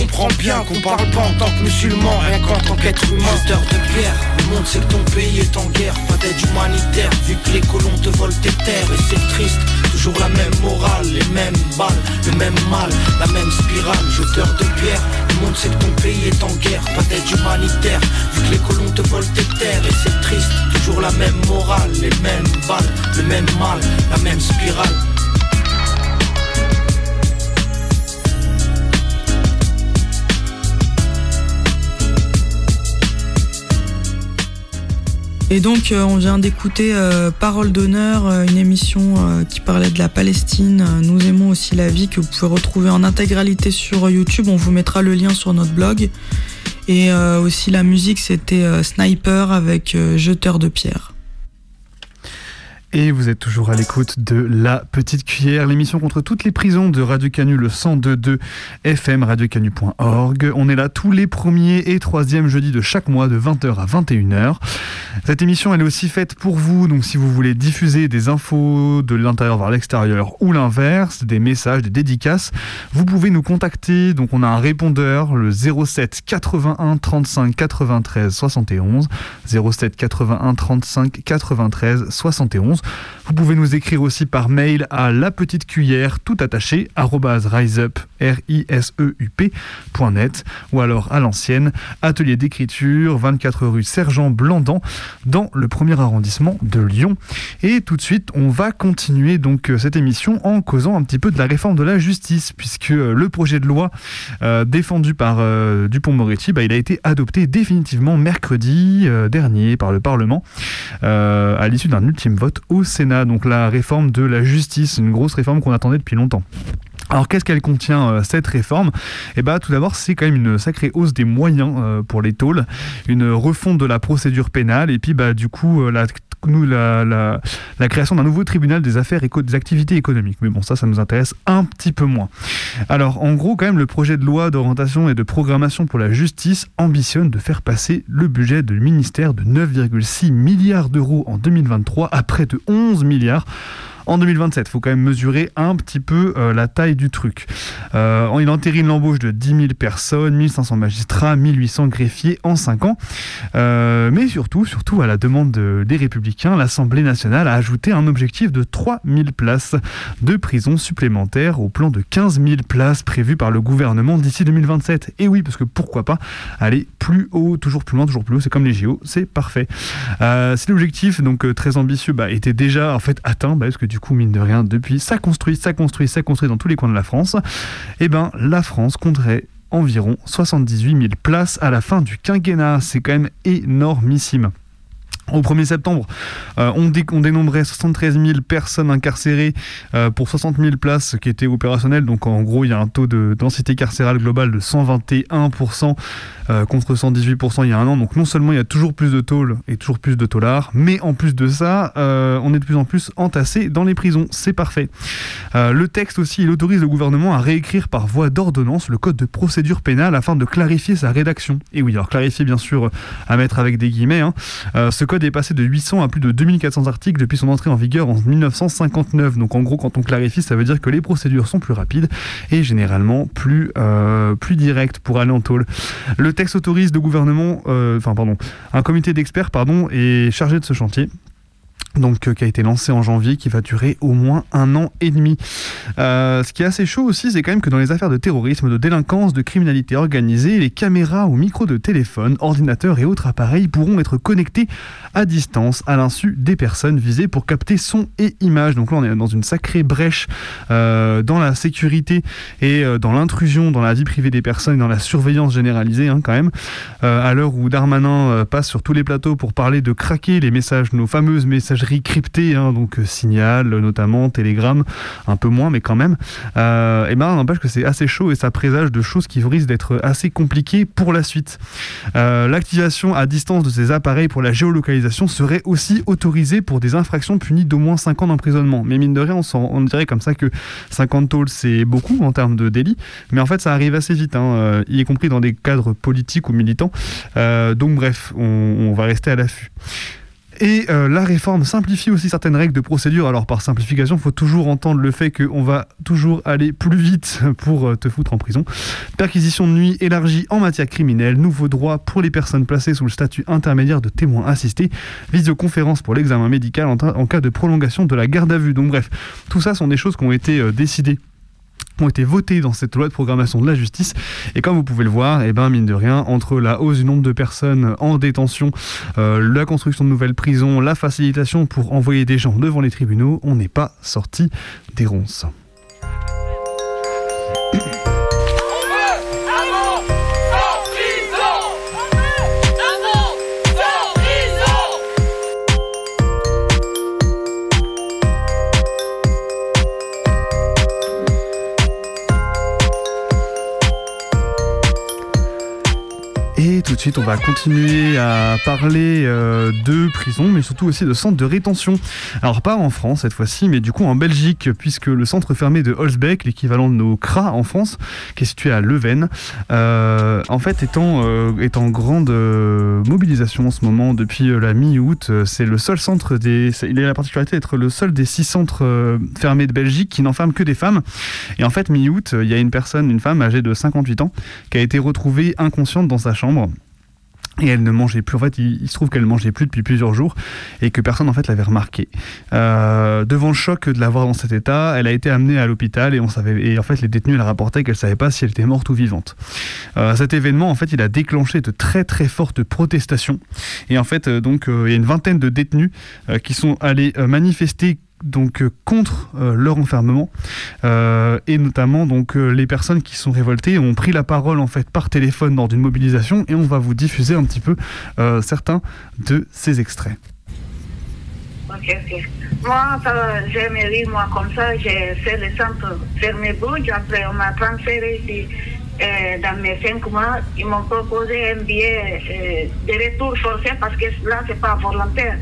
[SPEAKER 10] comprends bien qu'on parle pas en tant que musulman, rien qu'en tant qu'être humain.
[SPEAKER 11] Jeteur de pierre, le monde sait que ton pays est en guerre. Pas d'aide humanitaire, vu que les colons te volent terre et c'est triste Toujours la même morale, les mêmes balles, le même mal, la même spirale. Jeteur de pierre, le monde sait que ton pays est en guerre. Pas d'aide humanitaire, vu que les colons te volent tes terres. Et c'est triste, toujours la même morale, les mêmes balles, le même mal, la même spirale
[SPEAKER 4] Et donc, euh, on vient d'écouter euh, Parole d'honneur, euh, une émission qui parlait de la Palestine. Nous aimons aussi la vie, que vous pouvez retrouver en intégralité sur YouTube. On vous mettra le lien sur notre blog. Et aussi, la musique, c'était Sniper avec Jeteur de pierre.
[SPEAKER 2] Et vous êtes toujours à l'écoute de La Petite Cuillère, l'émission contre toutes les prisons de Radio Canu, le 102.2 FM, radiocanu.org. On est là tous les premiers et troisièmes jeudis de chaque mois de 20h à 21h. Cette émission, elle est aussi faite pour vous, donc si vous voulez diffuser des infos de l'intérieur vers l'extérieur ou l'inverse, des messages, des dédicaces, vous pouvez nous contacter. Donc on a un répondeur, le 07 81 35 93 71. 07 81 35 93 71. Vous pouvez nous écrire aussi par mail à la petite cuillère tout attaché riseup r i s e u ou alors à l'ancienne atelier d'écriture 24 rue Sergent Blandan dans le premier arrondissement de Lyon. Et tout de suite, on va continuer donc euh, cette émission en causant un petit peu de la réforme de la justice puisque euh, le projet de loi euh, défendu par Dupont-Moretti, bah, il a été adopté définitivement mercredi dernier par le Parlement à l'issue d'un ultime vote au Sénat, donc la réforme de la justice, une grosse réforme qu'on attendait depuis longtemps. Alors qu'est-ce qu'elle contient euh, cette réforme? Eh bien tout d'abord c'est quand même une sacrée hausse des moyens euh, pour les tôles, une refonte de la procédure pénale. Et puis bah du coup euh, la nous, la, la, création d'un nouveau tribunal des affaires et des activités économiques. Mais bon, ça, ça nous intéresse un petit peu moins. Alors, en gros, quand même, le projet de loi d'orientation et de programmation pour la justice ambitionne de faire passer le budget du ministère de 9,6 milliards d'euros en 2023 à près de 11 milliards en 2027. Il faut quand même mesurer un petit peu euh, la taille du truc. Euh, il entérine l'embauche de 10 000 personnes, 1500 magistrats, 1800 greffiers en 5 ans. Euh, mais surtout, surtout à la demande des Républicains, l'Assemblée nationale a ajouté un objectif de 3 000 places de prison supplémentaires au plan de 15 000 places prévues par le gouvernement d'ici 2027. Et oui, parce que pourquoi pas aller plus haut, toujours plus loin, toujours plus haut, c'est comme les JO, c'est parfait. si l'objectif, donc très ambitieux, bah, était déjà en fait atteint, bah, parce que du coup, mine de rien, depuis, ça construit, ça construit, ça construit dans tous les coins de la France, eh ben la France compterait environ 78 000 places à la fin du quinquennat. C'est quand même énormissime. Au 1er septembre, euh, on, dénombrait 73 000 personnes incarcérées euh, pour 60 000 places qui étaient opérationnelles. Donc en gros, il y a un taux de densité carcérale globale de 121% euh, contre 118% il y a un an. Donc non seulement il y a toujours plus de tôles et toujours plus de tôlards, mais en plus de ça, on est de plus en plus entassé dans les prisons. C'est parfait. le texte aussi, il autorise le gouvernement à réécrire par voie d'ordonnance le code de procédure pénale afin de clarifier sa rédaction. Et oui, alors clarifier bien sûr à mettre avec des guillemets. Hein. ce code est passé de 800 à plus de 2400 articles depuis son entrée en vigueur en 1959. Donc en gros, quand on clarifie, ça veut dire que les procédures sont plus rapides et généralement plus, euh, directes pour aller en tôle. Le texte autorise le gouvernement, euh, enfin pardon, un comité d'experts pardon, est chargé de ce chantier donc euh, qui a été lancé en janvier, qui va durer au moins un an et demi. Euh, ce qui est assez chaud aussi, c'est quand même que dans les affaires de terrorisme, de délinquance, de criminalité organisée, les caméras ou micros de téléphone, ordinateurs et autres appareils pourront être connectés à distance à l'insu des personnes visées pour capter son et images. Donc là, on est dans une sacrée brèche euh, dans la sécurité et dans l'intrusion dans la vie privée des personnes, dans la surveillance généralisée hein, quand même. à l'heure où Darmanin passe sur tous les plateaux pour parler de craquer les messages, nos fameuses messages cryptée, hein, donc euh, Signal notamment, Telegram, un peu moins, mais quand même, euh, et ben n'empêche que c'est assez chaud et ça présage de choses qui risquent d'être assez compliquées pour la suite. Euh, l'activation à distance de ces appareils pour la géolocalisation serait aussi autorisée pour des infractions punies d'au moins 5 ans d'emprisonnement. Mais mine de rien, on, dirait comme ça que 50 tôles, c'est beaucoup en termes de délit, mais en fait, ça arrive assez vite, hein, y compris dans des cadres politiques ou militants. donc bref, on va rester à l'affût. Et euh, la réforme simplifie aussi certaines règles de procédure. Alors par simplification, il faut toujours entendre le fait qu'on va toujours aller plus vite pour euh, te foutre en prison. Perquisition de nuit élargie en matière criminelle, nouveaux droits pour les personnes placées sous le statut intermédiaire de témoins assistés, visioconférence pour l'examen médical en, en, cas de prolongation de la garde à vue. Donc bref, tout ça sont des choses qui ont été euh, décidées ont été votés dans cette loi de programmation de la justice. Et comme vous pouvez le voir, et eh ben, mine de rien, entre la hausse du nombre de personnes en détention, euh, la construction de nouvelles prisons, la facilitation pour envoyer des gens devant les tribunaux, on n'est pas sorti des ronces. De suite, on va continuer à parler euh, de prison, mais surtout aussi de centres de rétention. Alors pas en France cette fois-ci, mais du coup en Belgique, puisque le centre fermé de Holzbeck, l'équivalent de nos CRA en France, qui est situé à Leuven, euh, en fait est en, euh, est en grande mobilisation en ce moment depuis la mi-août. C'est le seul centre des... Il a la particularité d'être le seul des six centres fermés de Belgique qui n'enferment que des femmes. Et en fait, mi-août, il y a une personne, une femme âgée de 58 ans, qui a été retrouvée inconsciente dans sa chambre et elle ne mangeait plus. En fait, il, se trouve qu'elle ne mangeait plus depuis plusieurs jours et que personne en fait l'avait remarqué. Euh, devant le choc de la voir dans cet état, elle a été amenée à l'hôpital et on savait. Et en fait, les détenus elle rapportaient qu'elle savait pas si elle était morte ou vivante. Euh, cet événement, en fait, il a déclenché de très très fortes protestations. Et en fait, euh, donc, il y a une vingtaine de détenus qui sont allés manifester donc euh, contre euh, leur enfermement. Euh, et notamment donc les personnes qui sont révoltées ont pris la parole en fait par téléphone lors d'une mobilisation et on va vous diffuser un petit peu certains de ces extraits.
[SPEAKER 13] Moi, j'ai moi comme ça, j'ai fait le fermé Bouge, après on m'a transféré mes cinq mois, ils m'ont proposé un billet euh, de retour forcé parce que là, c'est pas volontaire.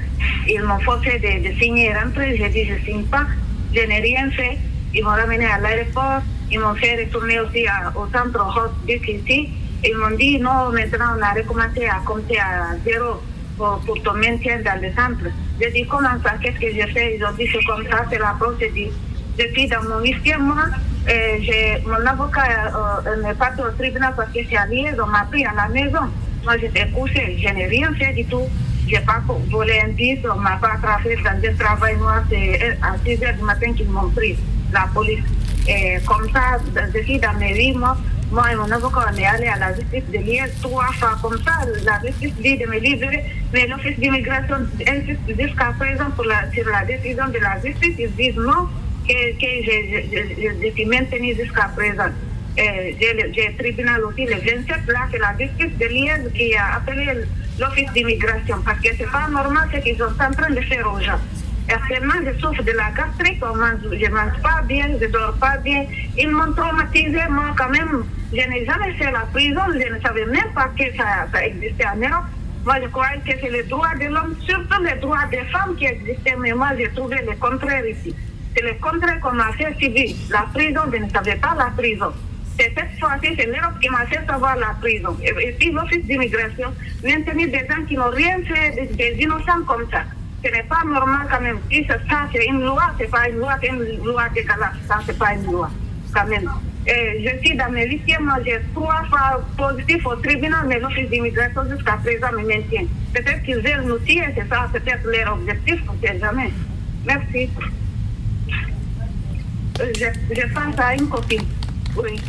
[SPEAKER 13] Ils m'ont forcé de, signer rentrer. J'ai dit, je signe pas. Je n'ai rien fait. Ils m'ont ramené à l'aéroport. Ils m'ont fait retourner aussi au centre hot ici. Ils m'ont dit, non, maintenant, on a recommencé à compter à zéro pour, ton maintien dans le centre. J'ai dit, comment ça, qu'est-ce que j'ai fait Ils ont la procédure. Depuis dans mon huitième mois, euh, mon avocat euh, n'est pas au tribunal parce que c'est à on m'a pris à la maison. Moi, j'étais couchée, je n'ai rien fait du tout. Je n'ai pas volé un disque, on ne m'a pas attrapé dans un travail. Moi, c'est à 6 h du matin qu'ils m'ont pris, la police. Et comme ça, depuis dans mes vies, moi, moi et mon avocat, on est allé à la justice de Liège trois fois comme ça. La justice dit de me libérer, mais l'office d'immigration insiste jusqu'à présent pour la, sur la décision de la justice. Ils disent non, que, que je, suis maintenu jusqu'à présent. J'ai le tribunal aussi le 27, là, c'est la justice de Liège qui a appelé l'office d'immigration parce que c'est pas normal ce qu'ils sont en train de faire aux gens. Actuellement, je souffre de la gastrique, je ne mange pas bien, je ne dors pas bien. Ils m'ont traumatisé, moi, quand même. Je n'ai jamais fait la prison, je ne savais même pas que ça, ça existait en Europe. Moi, je croyais que c'est les droits de l'homme, surtout les droits des femmes qui existaient, mais moi, j'ai trouvé le contraire ici. C'est le contraire qu'on m'a fait subir. La prison, je ne savais pas la prison. C'est cette fois-ci, c'est l'Europe qui m'a fait savoir la prison. Et, puis l'Office d'immigration, maintenir des gens qui n'ont rien fait, des, innocents comme ça. Ce n'est pas normal quand même. Si ça, c'est une loi, c'est pas une loi, c'est une loi de Ça, c'est pas une loi, quand même. Je suis dans mes lycées, moi j'ai trois fois positif au tribunal, mais l'Office d'immigration jusqu'à présent me maintient. Peut-être qu'ils veulent nous tuer, c'est ça, peut-être leur objectif, on ne sait jamais. Merci. Je, je pense à une copine. Oui.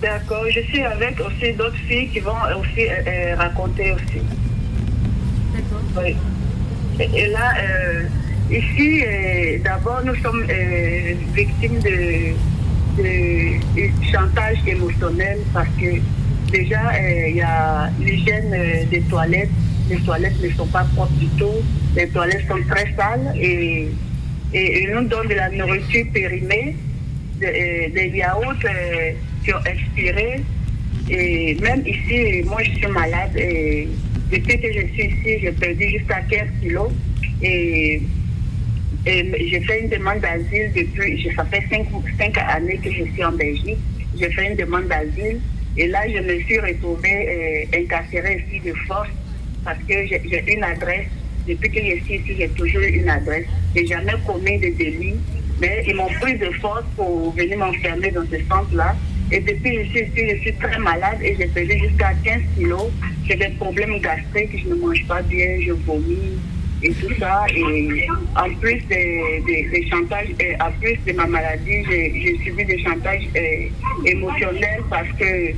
[SPEAKER 13] D'accord, je suis avec aussi d'autres filles qui vont aussi euh, euh, raconter aussi. D'accord. Oui. Et, là, euh, ici, d'abord, nous sommes victimes de, de, chantage émotionnel parce que déjà, euh, il y a l'hygiène euh, des toilettes. Les toilettes ne sont pas propres du tout. Les toilettes sont très sales et, et, nous donnent de la nourriture périmée, euh, des yaourts qui ont expiré. Et même ici, moi je suis malade et depuis que je suis ici, j'ai perdu jusqu'à 15 kilos. Et, et j'ai fait une demande d'asile depuis, ça fait 5, 5 années que je suis en Belgique. j'ai fait une demande d'asile. Et là, je me suis retrouvée euh, incarcérée ici de force parce que j'ai une adresse. Depuis que je suis ici, j'ai toujours une adresse. J'ai jamais commis de délit, mais ils m'ont pris de force pour venir m'enfermer dans ce centre-là. Et depuis je suis ici, je suis très malade et j'ai pesé jusqu'à 15 kilos. J'ai des problèmes gastriques, je ne mange pas bien, je vomis et tout ça. Et en plus des, chantages, et en plus de ma maladie, j'ai subi des chantages euh, émotionnels parce que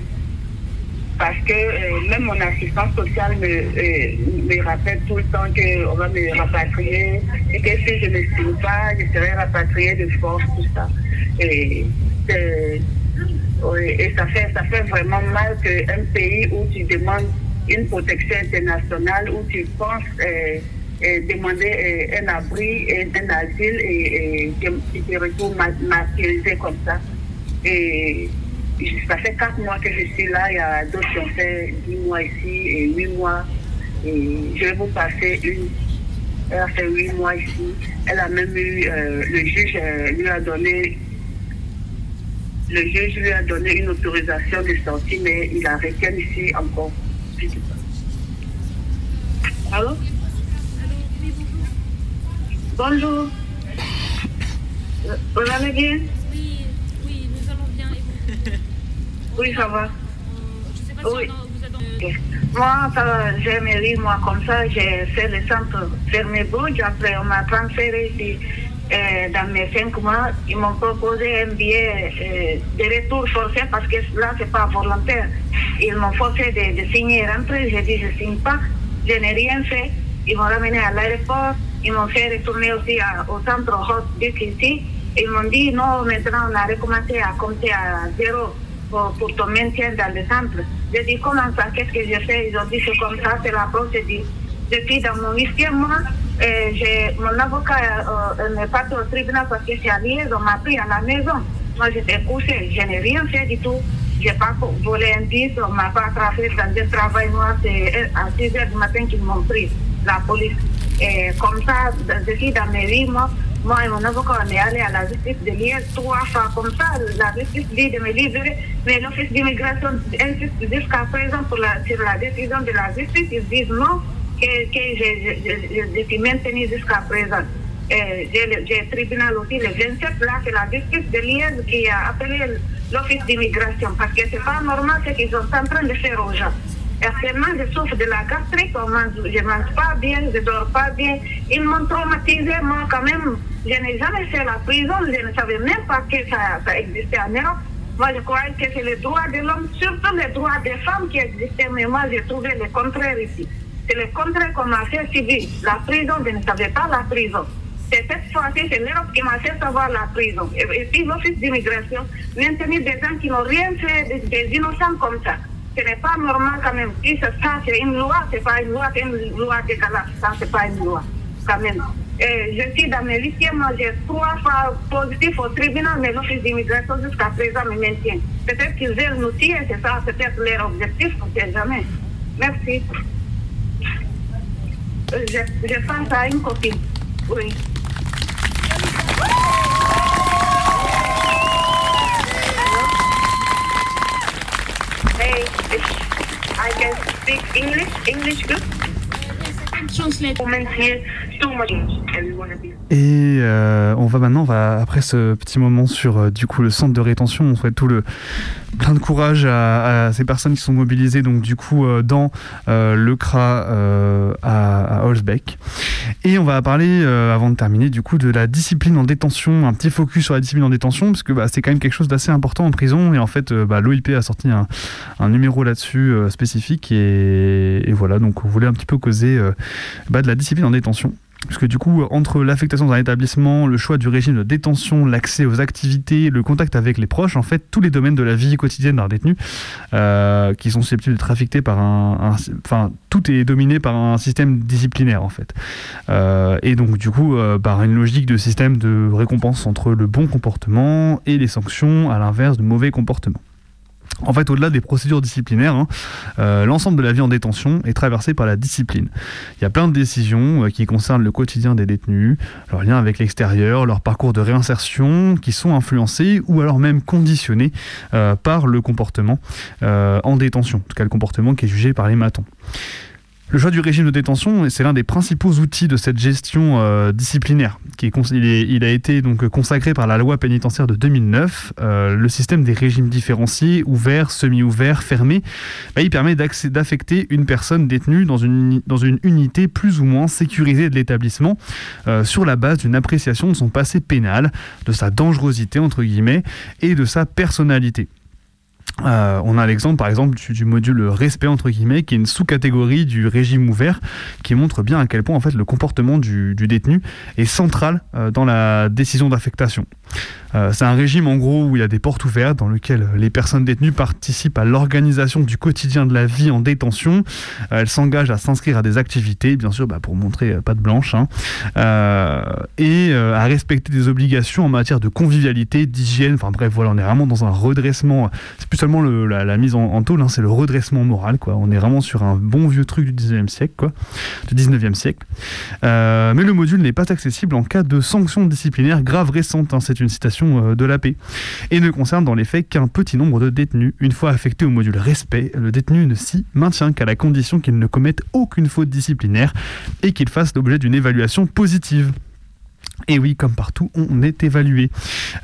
[SPEAKER 13] parce que euh, même mon assistante sociale me, euh, me rappelle tout le temps qu'on va me rapatrier et que si je ne signe pas, je serai rapatriée de force, tout ça. Et, et ça, fait, ça fait vraiment mal qu'un pays où tu demandes une protection internationale, où tu penses demander un abri, un, asile et, et, te retrouves martyrisé comme ça. Et ça fait quatre mois que je suis là, il y a d'autres qui ont fait dix mois ici et huit mois. Et je vais vous passer une. Elle a fait huit mois ici. Elle a même eu, euh, le juge euh, lui a donné, le juge lui a donné une autorisation de sortie, mais il la retient ici encore. Allô? Bonjour. Vous allez bien?
[SPEAKER 14] Oui, oui, nous allons bien. Et
[SPEAKER 13] vous? Oui, ça va.
[SPEAKER 14] Je sais pas oui. si
[SPEAKER 13] vous Moi, j'ai mérité, moi, comme ça, j'ai fait le centre fermé Bouge. Après, on m'a transféré ici. Euh, dans mes cinq mois, ils m'ont proposé un billet euh, de retour forcé parce que là, c'est pas volontaire. Ils m'ont forcé de, de signer et rentrer. J'ai dit, je signe pas. Je n'ai rien fait. Ils m'ont ramené à l'aéroport. Ils m'ont fait retourner aussi au centre hospital ici. Ils m'ont dit, non, maintenant on a recommencé à compter à zéro pour, ton maintien dans le centre. J'ai dit, comment ça, qu'est-ce que j'ai fait Ils ont dit, c'est comme ça, c'est la procédure. Depuis dans mon huitième mois, euh, mon avocat euh, n'est pas au tribunal parce que c'est à on m'a pris à la maison. Moi, j'étais couchée, je n'ai rien fait du tout. Je n'ai pas volé un disque, on ne m'a pas attrapé dans un travail noir. C'est à 6 heures du matin qu'ils m'ont pris, la police. Et comme ça, depuis mes vies, moi, moi et mon avocat, on est allé à la justice de Liège trois fois comme ça. La justice dit de me libérer, mais l'office d'immigration insiste jusqu'à présent pour la, sur la décision de la justice. Ils disent non, que, que je, suis maintenu jusqu'à présent. J'ai le tribunal aussi le 27, là, c'est la justice de Liège qui a appelé l'office d'immigration parce que c'est pas normal ce qu'ils sont en train de faire aux gens. Actuellement, je souffre de la gastrique, je ne mange pas bien, je ne dors pas bien. Ils m'ont traumatisé, moi, quand même. Je n'ai jamais fait la prison, je ne savais même pas que ça, ça existait en Europe. Moi, je croyais que c'est les droits de l'homme, surtout les droits des femmes qui existaient, mais moi, j'ai trouvé le contraire ici. C'est le contraire qu'on m'a fait civil. La prison, je ne savais pas la prison. C'est cette fois-ci, c'est l'Europe qui m'a fait savoir la prison. Et, puis l'Office d'immigration, maintenir des gens qui n'ont rien fait, des innocents comme ça ce n'est pas normal quand même. Si ça, c'est une loi, c'est pas une loi, c'est une loi dégueulasse. Ça, c'est pas une loi, quand même. Je suis dans mes lycées, moi j'ai trois fois positif au tribunal, mais l'office d'immigration jusqu'à présent me maintient. Peut-être qu'ils veulent nous tuer, c'est ça, peut-être leur objectif, on ne sait jamais. Merci. Euh, je, je pense à une copine. Oui. Speak English, English good.
[SPEAKER 2] Et euh, on va maintenant, on va, après ce petit moment sur euh, du coup le centre de rétention, on souhaite tout le plein de courage à, ces personnes qui sont mobilisées donc du coup euh, dans le CRA à, à Holzbeck. Et on va parler avant de terminer du coup de la discipline en détention, un petit focus sur la discipline en détention parce que bah, c'est quand même quelque chose d'assez important en prison. Et en fait bah, l'OIP a sorti un, numéro là-dessus spécifique. Et, et, voilà donc on voulait un petit peu causer bah, de la discipline en détention. Parce que du coup, entre l'affectation dans un établissement, le choix du régime de détention, l'accès aux activités, le contact avec les proches, en fait, tous les domaines de la vie quotidienne d'un détenu euh, qui sont susceptibles d'être affectés par un, Enfin, tout est dominé par un système disciplinaire, en fait. Euh, et donc, du coup, euh, par une logique de système de récompense entre le bon comportement et les sanctions, à l'inverse de mauvais comportements. En fait, au-delà des procédures disciplinaires, hein, euh, l'ensemble de la vie en détention est traversé par la discipline. Il y a plein de décisions euh, qui concernent le quotidien des détenus, leur lien avec l'extérieur, leur parcours de réinsertion, qui sont influencés ou alors même conditionnés euh, par le comportement en détention, en tout cas le comportement qui est jugé par les matons. Le choix du régime de détention, c'est l'un des principaux outils de cette gestion euh, disciplinaire. Qui il, a été donc consacré par la loi pénitentiaire de 2009. Euh, le système des régimes différenciés, ouverts, semi-ouverts, fermés, bah, il permet d'affecter une personne détenue dans une, dans une unité plus ou moins sécurisée de l'établissement euh, sur la base d'une appréciation de son passé pénal, de sa dangerosité entre guillemets et de sa personnalité. Euh, on a l'exemple par exemple du, module respect entre guillemets qui est une sous-catégorie du régime ouvert qui montre bien à quel point en fait le comportement du, détenu est central euh, dans la décision d'affectation. Euh, c'est un régime en gros où il y a des portes ouvertes dans lequel les personnes détenues participent à l'organisation du quotidien de la vie en détention. elles s'engagent à s'inscrire à des activités, bien sûr bah, pour montrer pas de blanche, hein. et à respecter des obligations en matière de convivialité, d'hygiène. Enfin bref, voilà, on est vraiment dans un redressement. C'est plus seulement la, mise en, tôle, hein, c'est le redressement moral. Quoi. On est vraiment sur un bon vieux truc du 19e siècle, du 19e siècle. Euh, mais le module n'est pas accessible en cas de sanctions disciplinaires graves récentes. Hein, c'est citation euh, de la paix. Et ne concerne dans les faits qu'un petit nombre de détenus. Une fois affecté au module respect, le détenu ne s'y maintient qu'à la condition qu'il ne commette aucune faute disciplinaire et qu'il fasse l'objet d'une évaluation positive. Et oui, comme partout, on est évalué.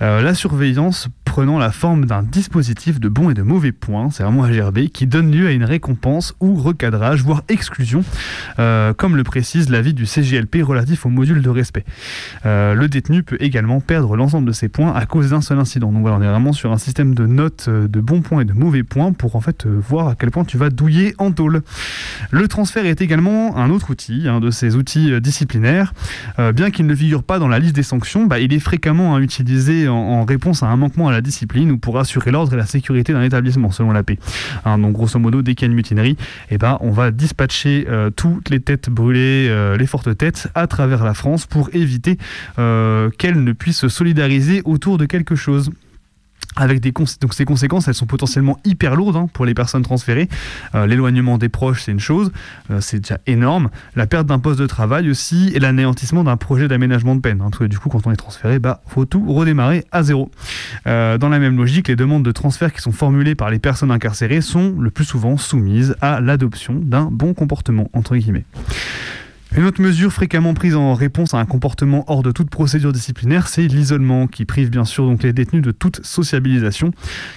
[SPEAKER 2] Euh, la surveillance prenant la forme d'un dispositif de bons et de mauvais points, c'est vraiment un GRB, qui donne lieu à une récompense ou recadrage, voire exclusion, euh, comme le précise l'avis du CGLP relatif au module de respect. Euh, le détenu peut également perdre l'ensemble de ses points à cause d'un seul incident. Donc voilà, on est vraiment sur un système de notes de bons points et de mauvais points pour en fait voir à quel point tu vas douiller en tôle. Le transfert est également un autre outil, un de ces outils disciplinaires, bien qu'il ne figure pas dans la liste des sanctions, bah, il est fréquemment hein, utilisé en, réponse à un manquement à la discipline ou pour assurer l'ordre et la sécurité d'un établissement, selon la paix. Hein, donc grosso modo, dès qu'il y a une mutinerie, eh ben, on va dispatcher euh, toutes les têtes brûlées, euh, les fortes têtes, à travers la France pour éviter euh, qu'elles ne puissent se solidariser autour de quelque chose avec donc ces conséquences, elles sont potentiellement hyper lourdes hein, pour les personnes transférées. Euh, l'éloignement des proches, c'est une chose, euh, c'est déjà énorme. La perte d'un poste de travail aussi, et l'anéantissement d'un projet d'aménagement de peine. Hein, parce que du coup, quand on est transféré, bah faut tout redémarrer à zéro. Euh, dans la même logique, les demandes de transfert qui sont formulées par les personnes incarcérées sont le plus souvent soumises à l'adoption d'un bon comportement entre guillemets. Une autre mesure fréquemment prise en réponse à un comportement hors de toute procédure disciplinaire, c'est l'isolement, qui prive bien sûr les détenus de toute sociabilisation,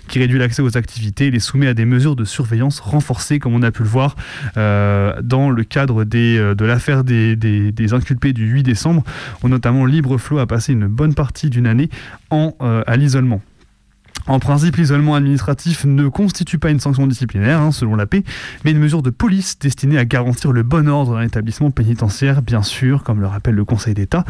[SPEAKER 2] qui réduit l'accès aux activités et les soumet à des mesures de surveillance renforcées, comme on a pu le voir euh, dans le cadre euh, de l'affaire des, inculpés du 8 décembre, où notamment Libre Flot a passé une bonne partie d'une année euh, à l'isolement. En principe, l'isolement administratif ne constitue pas une sanction disciplinaire, hein, selon la paix, mais une mesure de police destinée à garantir le bon ordre d'un établissement pénitentiaire, bien sûr, comme le rappelle le Conseil d'État.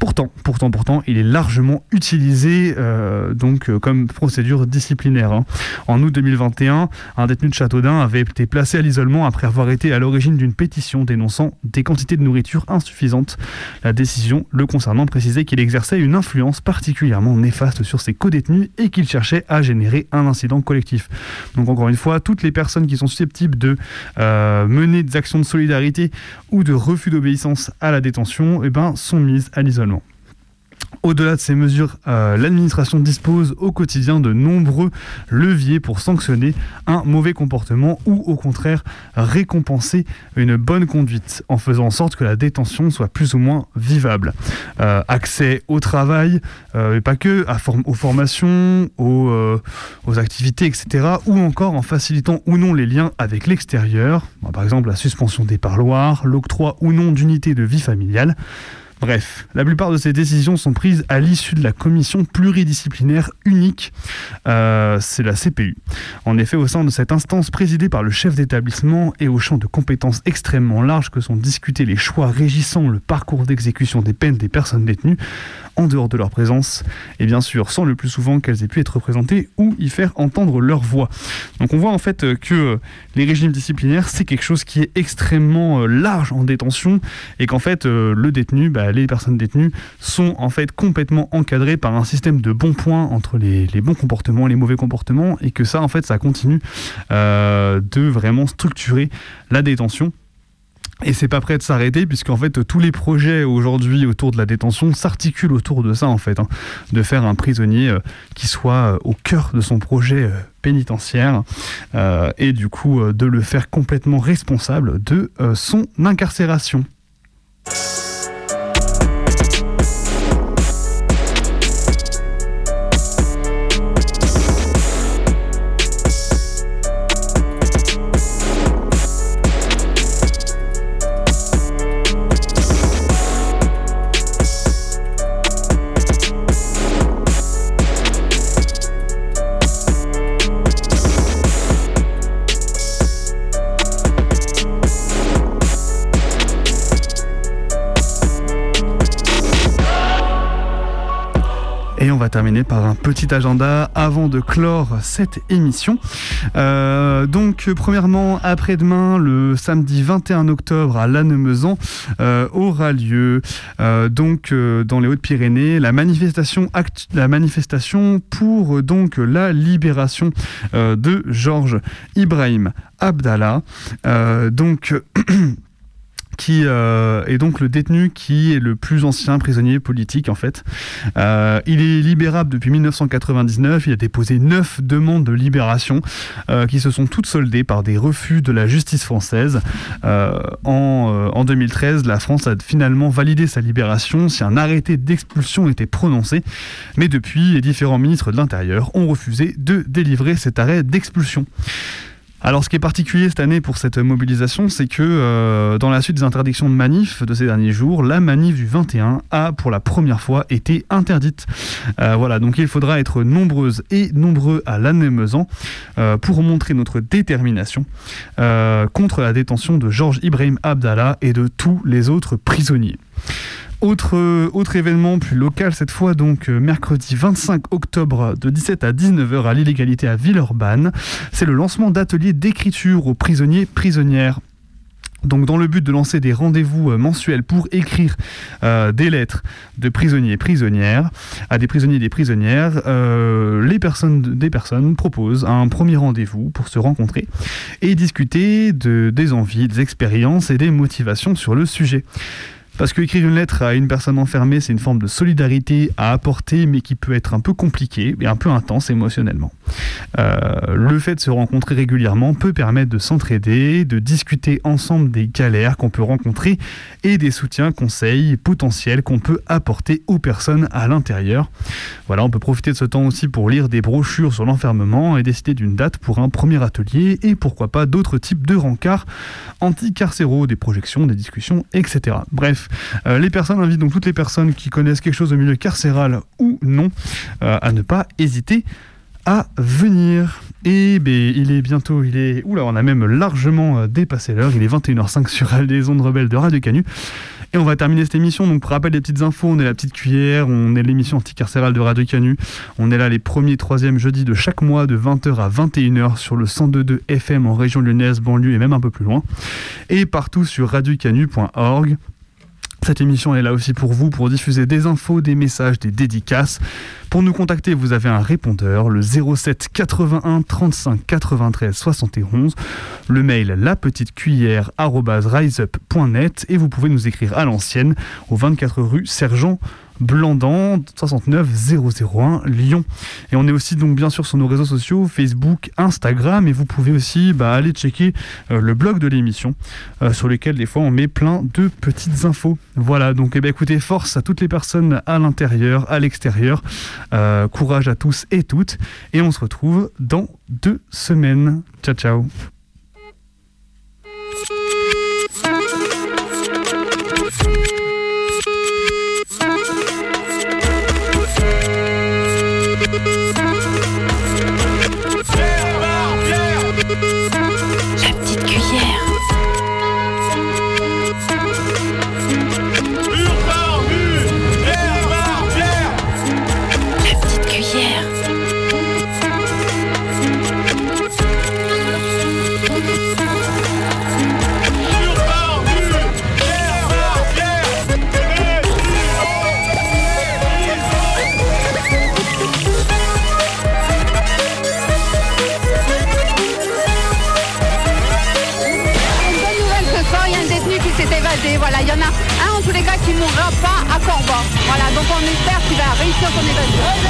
[SPEAKER 2] Pourtant, pourtant, pourtant, il est largement utilisé euh, donc euh, comme procédure disciplinaire. Hein. En août 2021, un détenu de Châteaudun avait été placé à l'isolement après avoir été à l'origine d'une pétition dénonçant des quantités de nourriture insuffisantes. La décision le concernant précisait qu'il exerçait une influence particulièrement néfaste sur ses codétenus et qu'il cherchait à générer un incident collectif. Donc encore une fois, toutes les personnes qui sont susceptibles de euh, mener des actions de solidarité ou de refus d'obéissance à la détention eh ben, sont mises à l'isolement. Au-delà de ces mesures, euh, l'administration dispose au quotidien de nombreux leviers pour sanctionner un mauvais comportement ou au contraire récompenser une bonne conduite en faisant en sorte que la détention soit plus ou moins vivable. Euh, accès au travail, euh, pas que, aux formations, aux, aux, activités, etc. Ou encore en facilitant ou non les liens avec l'extérieur, par exemple la suspension des parloirs, l'octroi ou non d'unités de vie familiale. Bref, la plupart de ces décisions sont prises à l'issue de la commission pluridisciplinaire unique, euh, c'est la CPU. En effet, au sein de cette instance présidée par le chef d'établissement et au champ de compétences extrêmement large que sont discutés les choix régissant le parcours d'exécution des peines des personnes détenues, en dehors de leur présence, et bien sûr sans le plus souvent qu'elles aient pu être représentées ou y faire entendre leur voix. Donc on voit en fait que les régimes disciplinaires, c'est quelque chose qui est extrêmement large en détention, et qu'en fait le détenu, bah, les personnes détenues sont en fait complètement encadrées par un système de bons points entre les, les bons comportements et les mauvais comportements, et que ça en fait ça continue de vraiment structurer la détention. Et c'est pas prêt de s'arrêter puisqu'en fait tous les projets aujourd'hui autour de la détention s'articulent autour de ça en fait, hein. de faire un prisonnier euh, qui soit euh, au cœur de son projet euh, pénitentiaire et du coup de le faire complètement responsable de son incarcération. Terminer par un petit agenda avant de clore cette émission. Euh, donc, premièrement, après-demain, le samedi 21 octobre à Lannemezan, euh, aura lieu euh, donc dans les Hautes-Pyrénées la manifestation, la manifestation pour donc la libération de Georges Ibrahim Abdallah. donc qui euh, est donc le détenu qui est le plus ancien prisonnier politique en fait. Euh, il est libérable depuis 1999, il a déposé neuf demandes de libération euh, qui se sont toutes soldées par des refus de la justice française. En, en, 2013, la France a finalement validé sa libération si un arrêté d'expulsion était prononcé, mais depuis, les différents ministres de l'Intérieur ont refusé de délivrer cet arrêt d'expulsion. Alors ce qui est particulier cette année pour cette mobilisation, c'est que euh, dans la suite des interdictions de manif de ces derniers jours, la manif du 21 a pour la première fois été interdite. Euh, voilà, donc il faudra être nombreuses et nombreux à l'année euh, pour montrer notre détermination contre la détention de Georges Ibrahim Abdallah et de tous les autres prisonniers. Autre, autre événement plus local cette fois, donc euh, mercredi 25 octobre de 17 à 19h à l'illégalité à Villeurbanne, c'est le lancement d'ateliers d'écriture aux prisonniers prisonnières. Donc dans le but de lancer des rendez-vous euh, mensuels pour écrire euh, des lettres de prisonniers et prisonnières à des prisonniers et des prisonnières, les personnes, des personnes proposent un premier rendez-vous pour se rencontrer et discuter de, des envies, des expériences et des motivations sur le sujet. Parce que écrire une lettre à une personne enfermée, c'est une forme de solidarité à apporter, mais qui peut être un peu compliquée et un peu intense émotionnellement. Euh, le fait de se rencontrer régulièrement peut permettre de s'entraider, de discuter ensemble des galères qu'on peut rencontrer et des soutiens, conseils potentiels qu'on peut apporter aux personnes à l'intérieur. Voilà, on peut profiter de ce temps aussi pour lire des brochures sur l'enfermement et décider d'une date pour un premier atelier et pourquoi pas d'autres types de rencarts anti-carcéraux, des projections, des discussions, etc. Bref, euh, les personnes invitent donc toutes les personnes qui connaissent quelque chose au milieu carcéral ou non euh, à ne pas hésiter à venir. Et ben, il est bientôt, il est. Oula, on a même largement euh, dépassé l'heure. Il est 21h05 sur des ondes rebelles de Radio Canu. Et on va terminer cette émission. Donc, pour rappel des petites infos, on est la petite cuillère, on est l'émission anticarcérale de Radio Canu. On est là les premiers, troisièmes jeudis de chaque mois de 20h à 21h sur le 102.2 FM en région lyonnaise, banlieue et même un peu plus loin. Et partout sur radiocanu.org. Cette émission est là aussi pour vous, pour diffuser des infos, des messages, des dédicaces. Pour nous contacter, vous avez un répondeur, le 07 81 35 93 71, le mail la petite cuillère riseup.net et vous pouvez nous écrire à l'ancienne au 24 rue Sergent Blandan 69001 Lyon. Et on est aussi donc bien sûr sur nos réseaux sociaux, Facebook, Instagram, et vous pouvez aussi bah, aller checker euh, le blog de l'émission, euh, sur lequel des fois on met plein de petites infos. Voilà, donc eh ben, écoutez, force à toutes les personnes à l'intérieur, à l'extérieur, euh, courage à tous et toutes, et on se retrouve dans deux semaines. Ciao ciao
[SPEAKER 15] Voilà, donc on espère qu'il va réussir son évasion.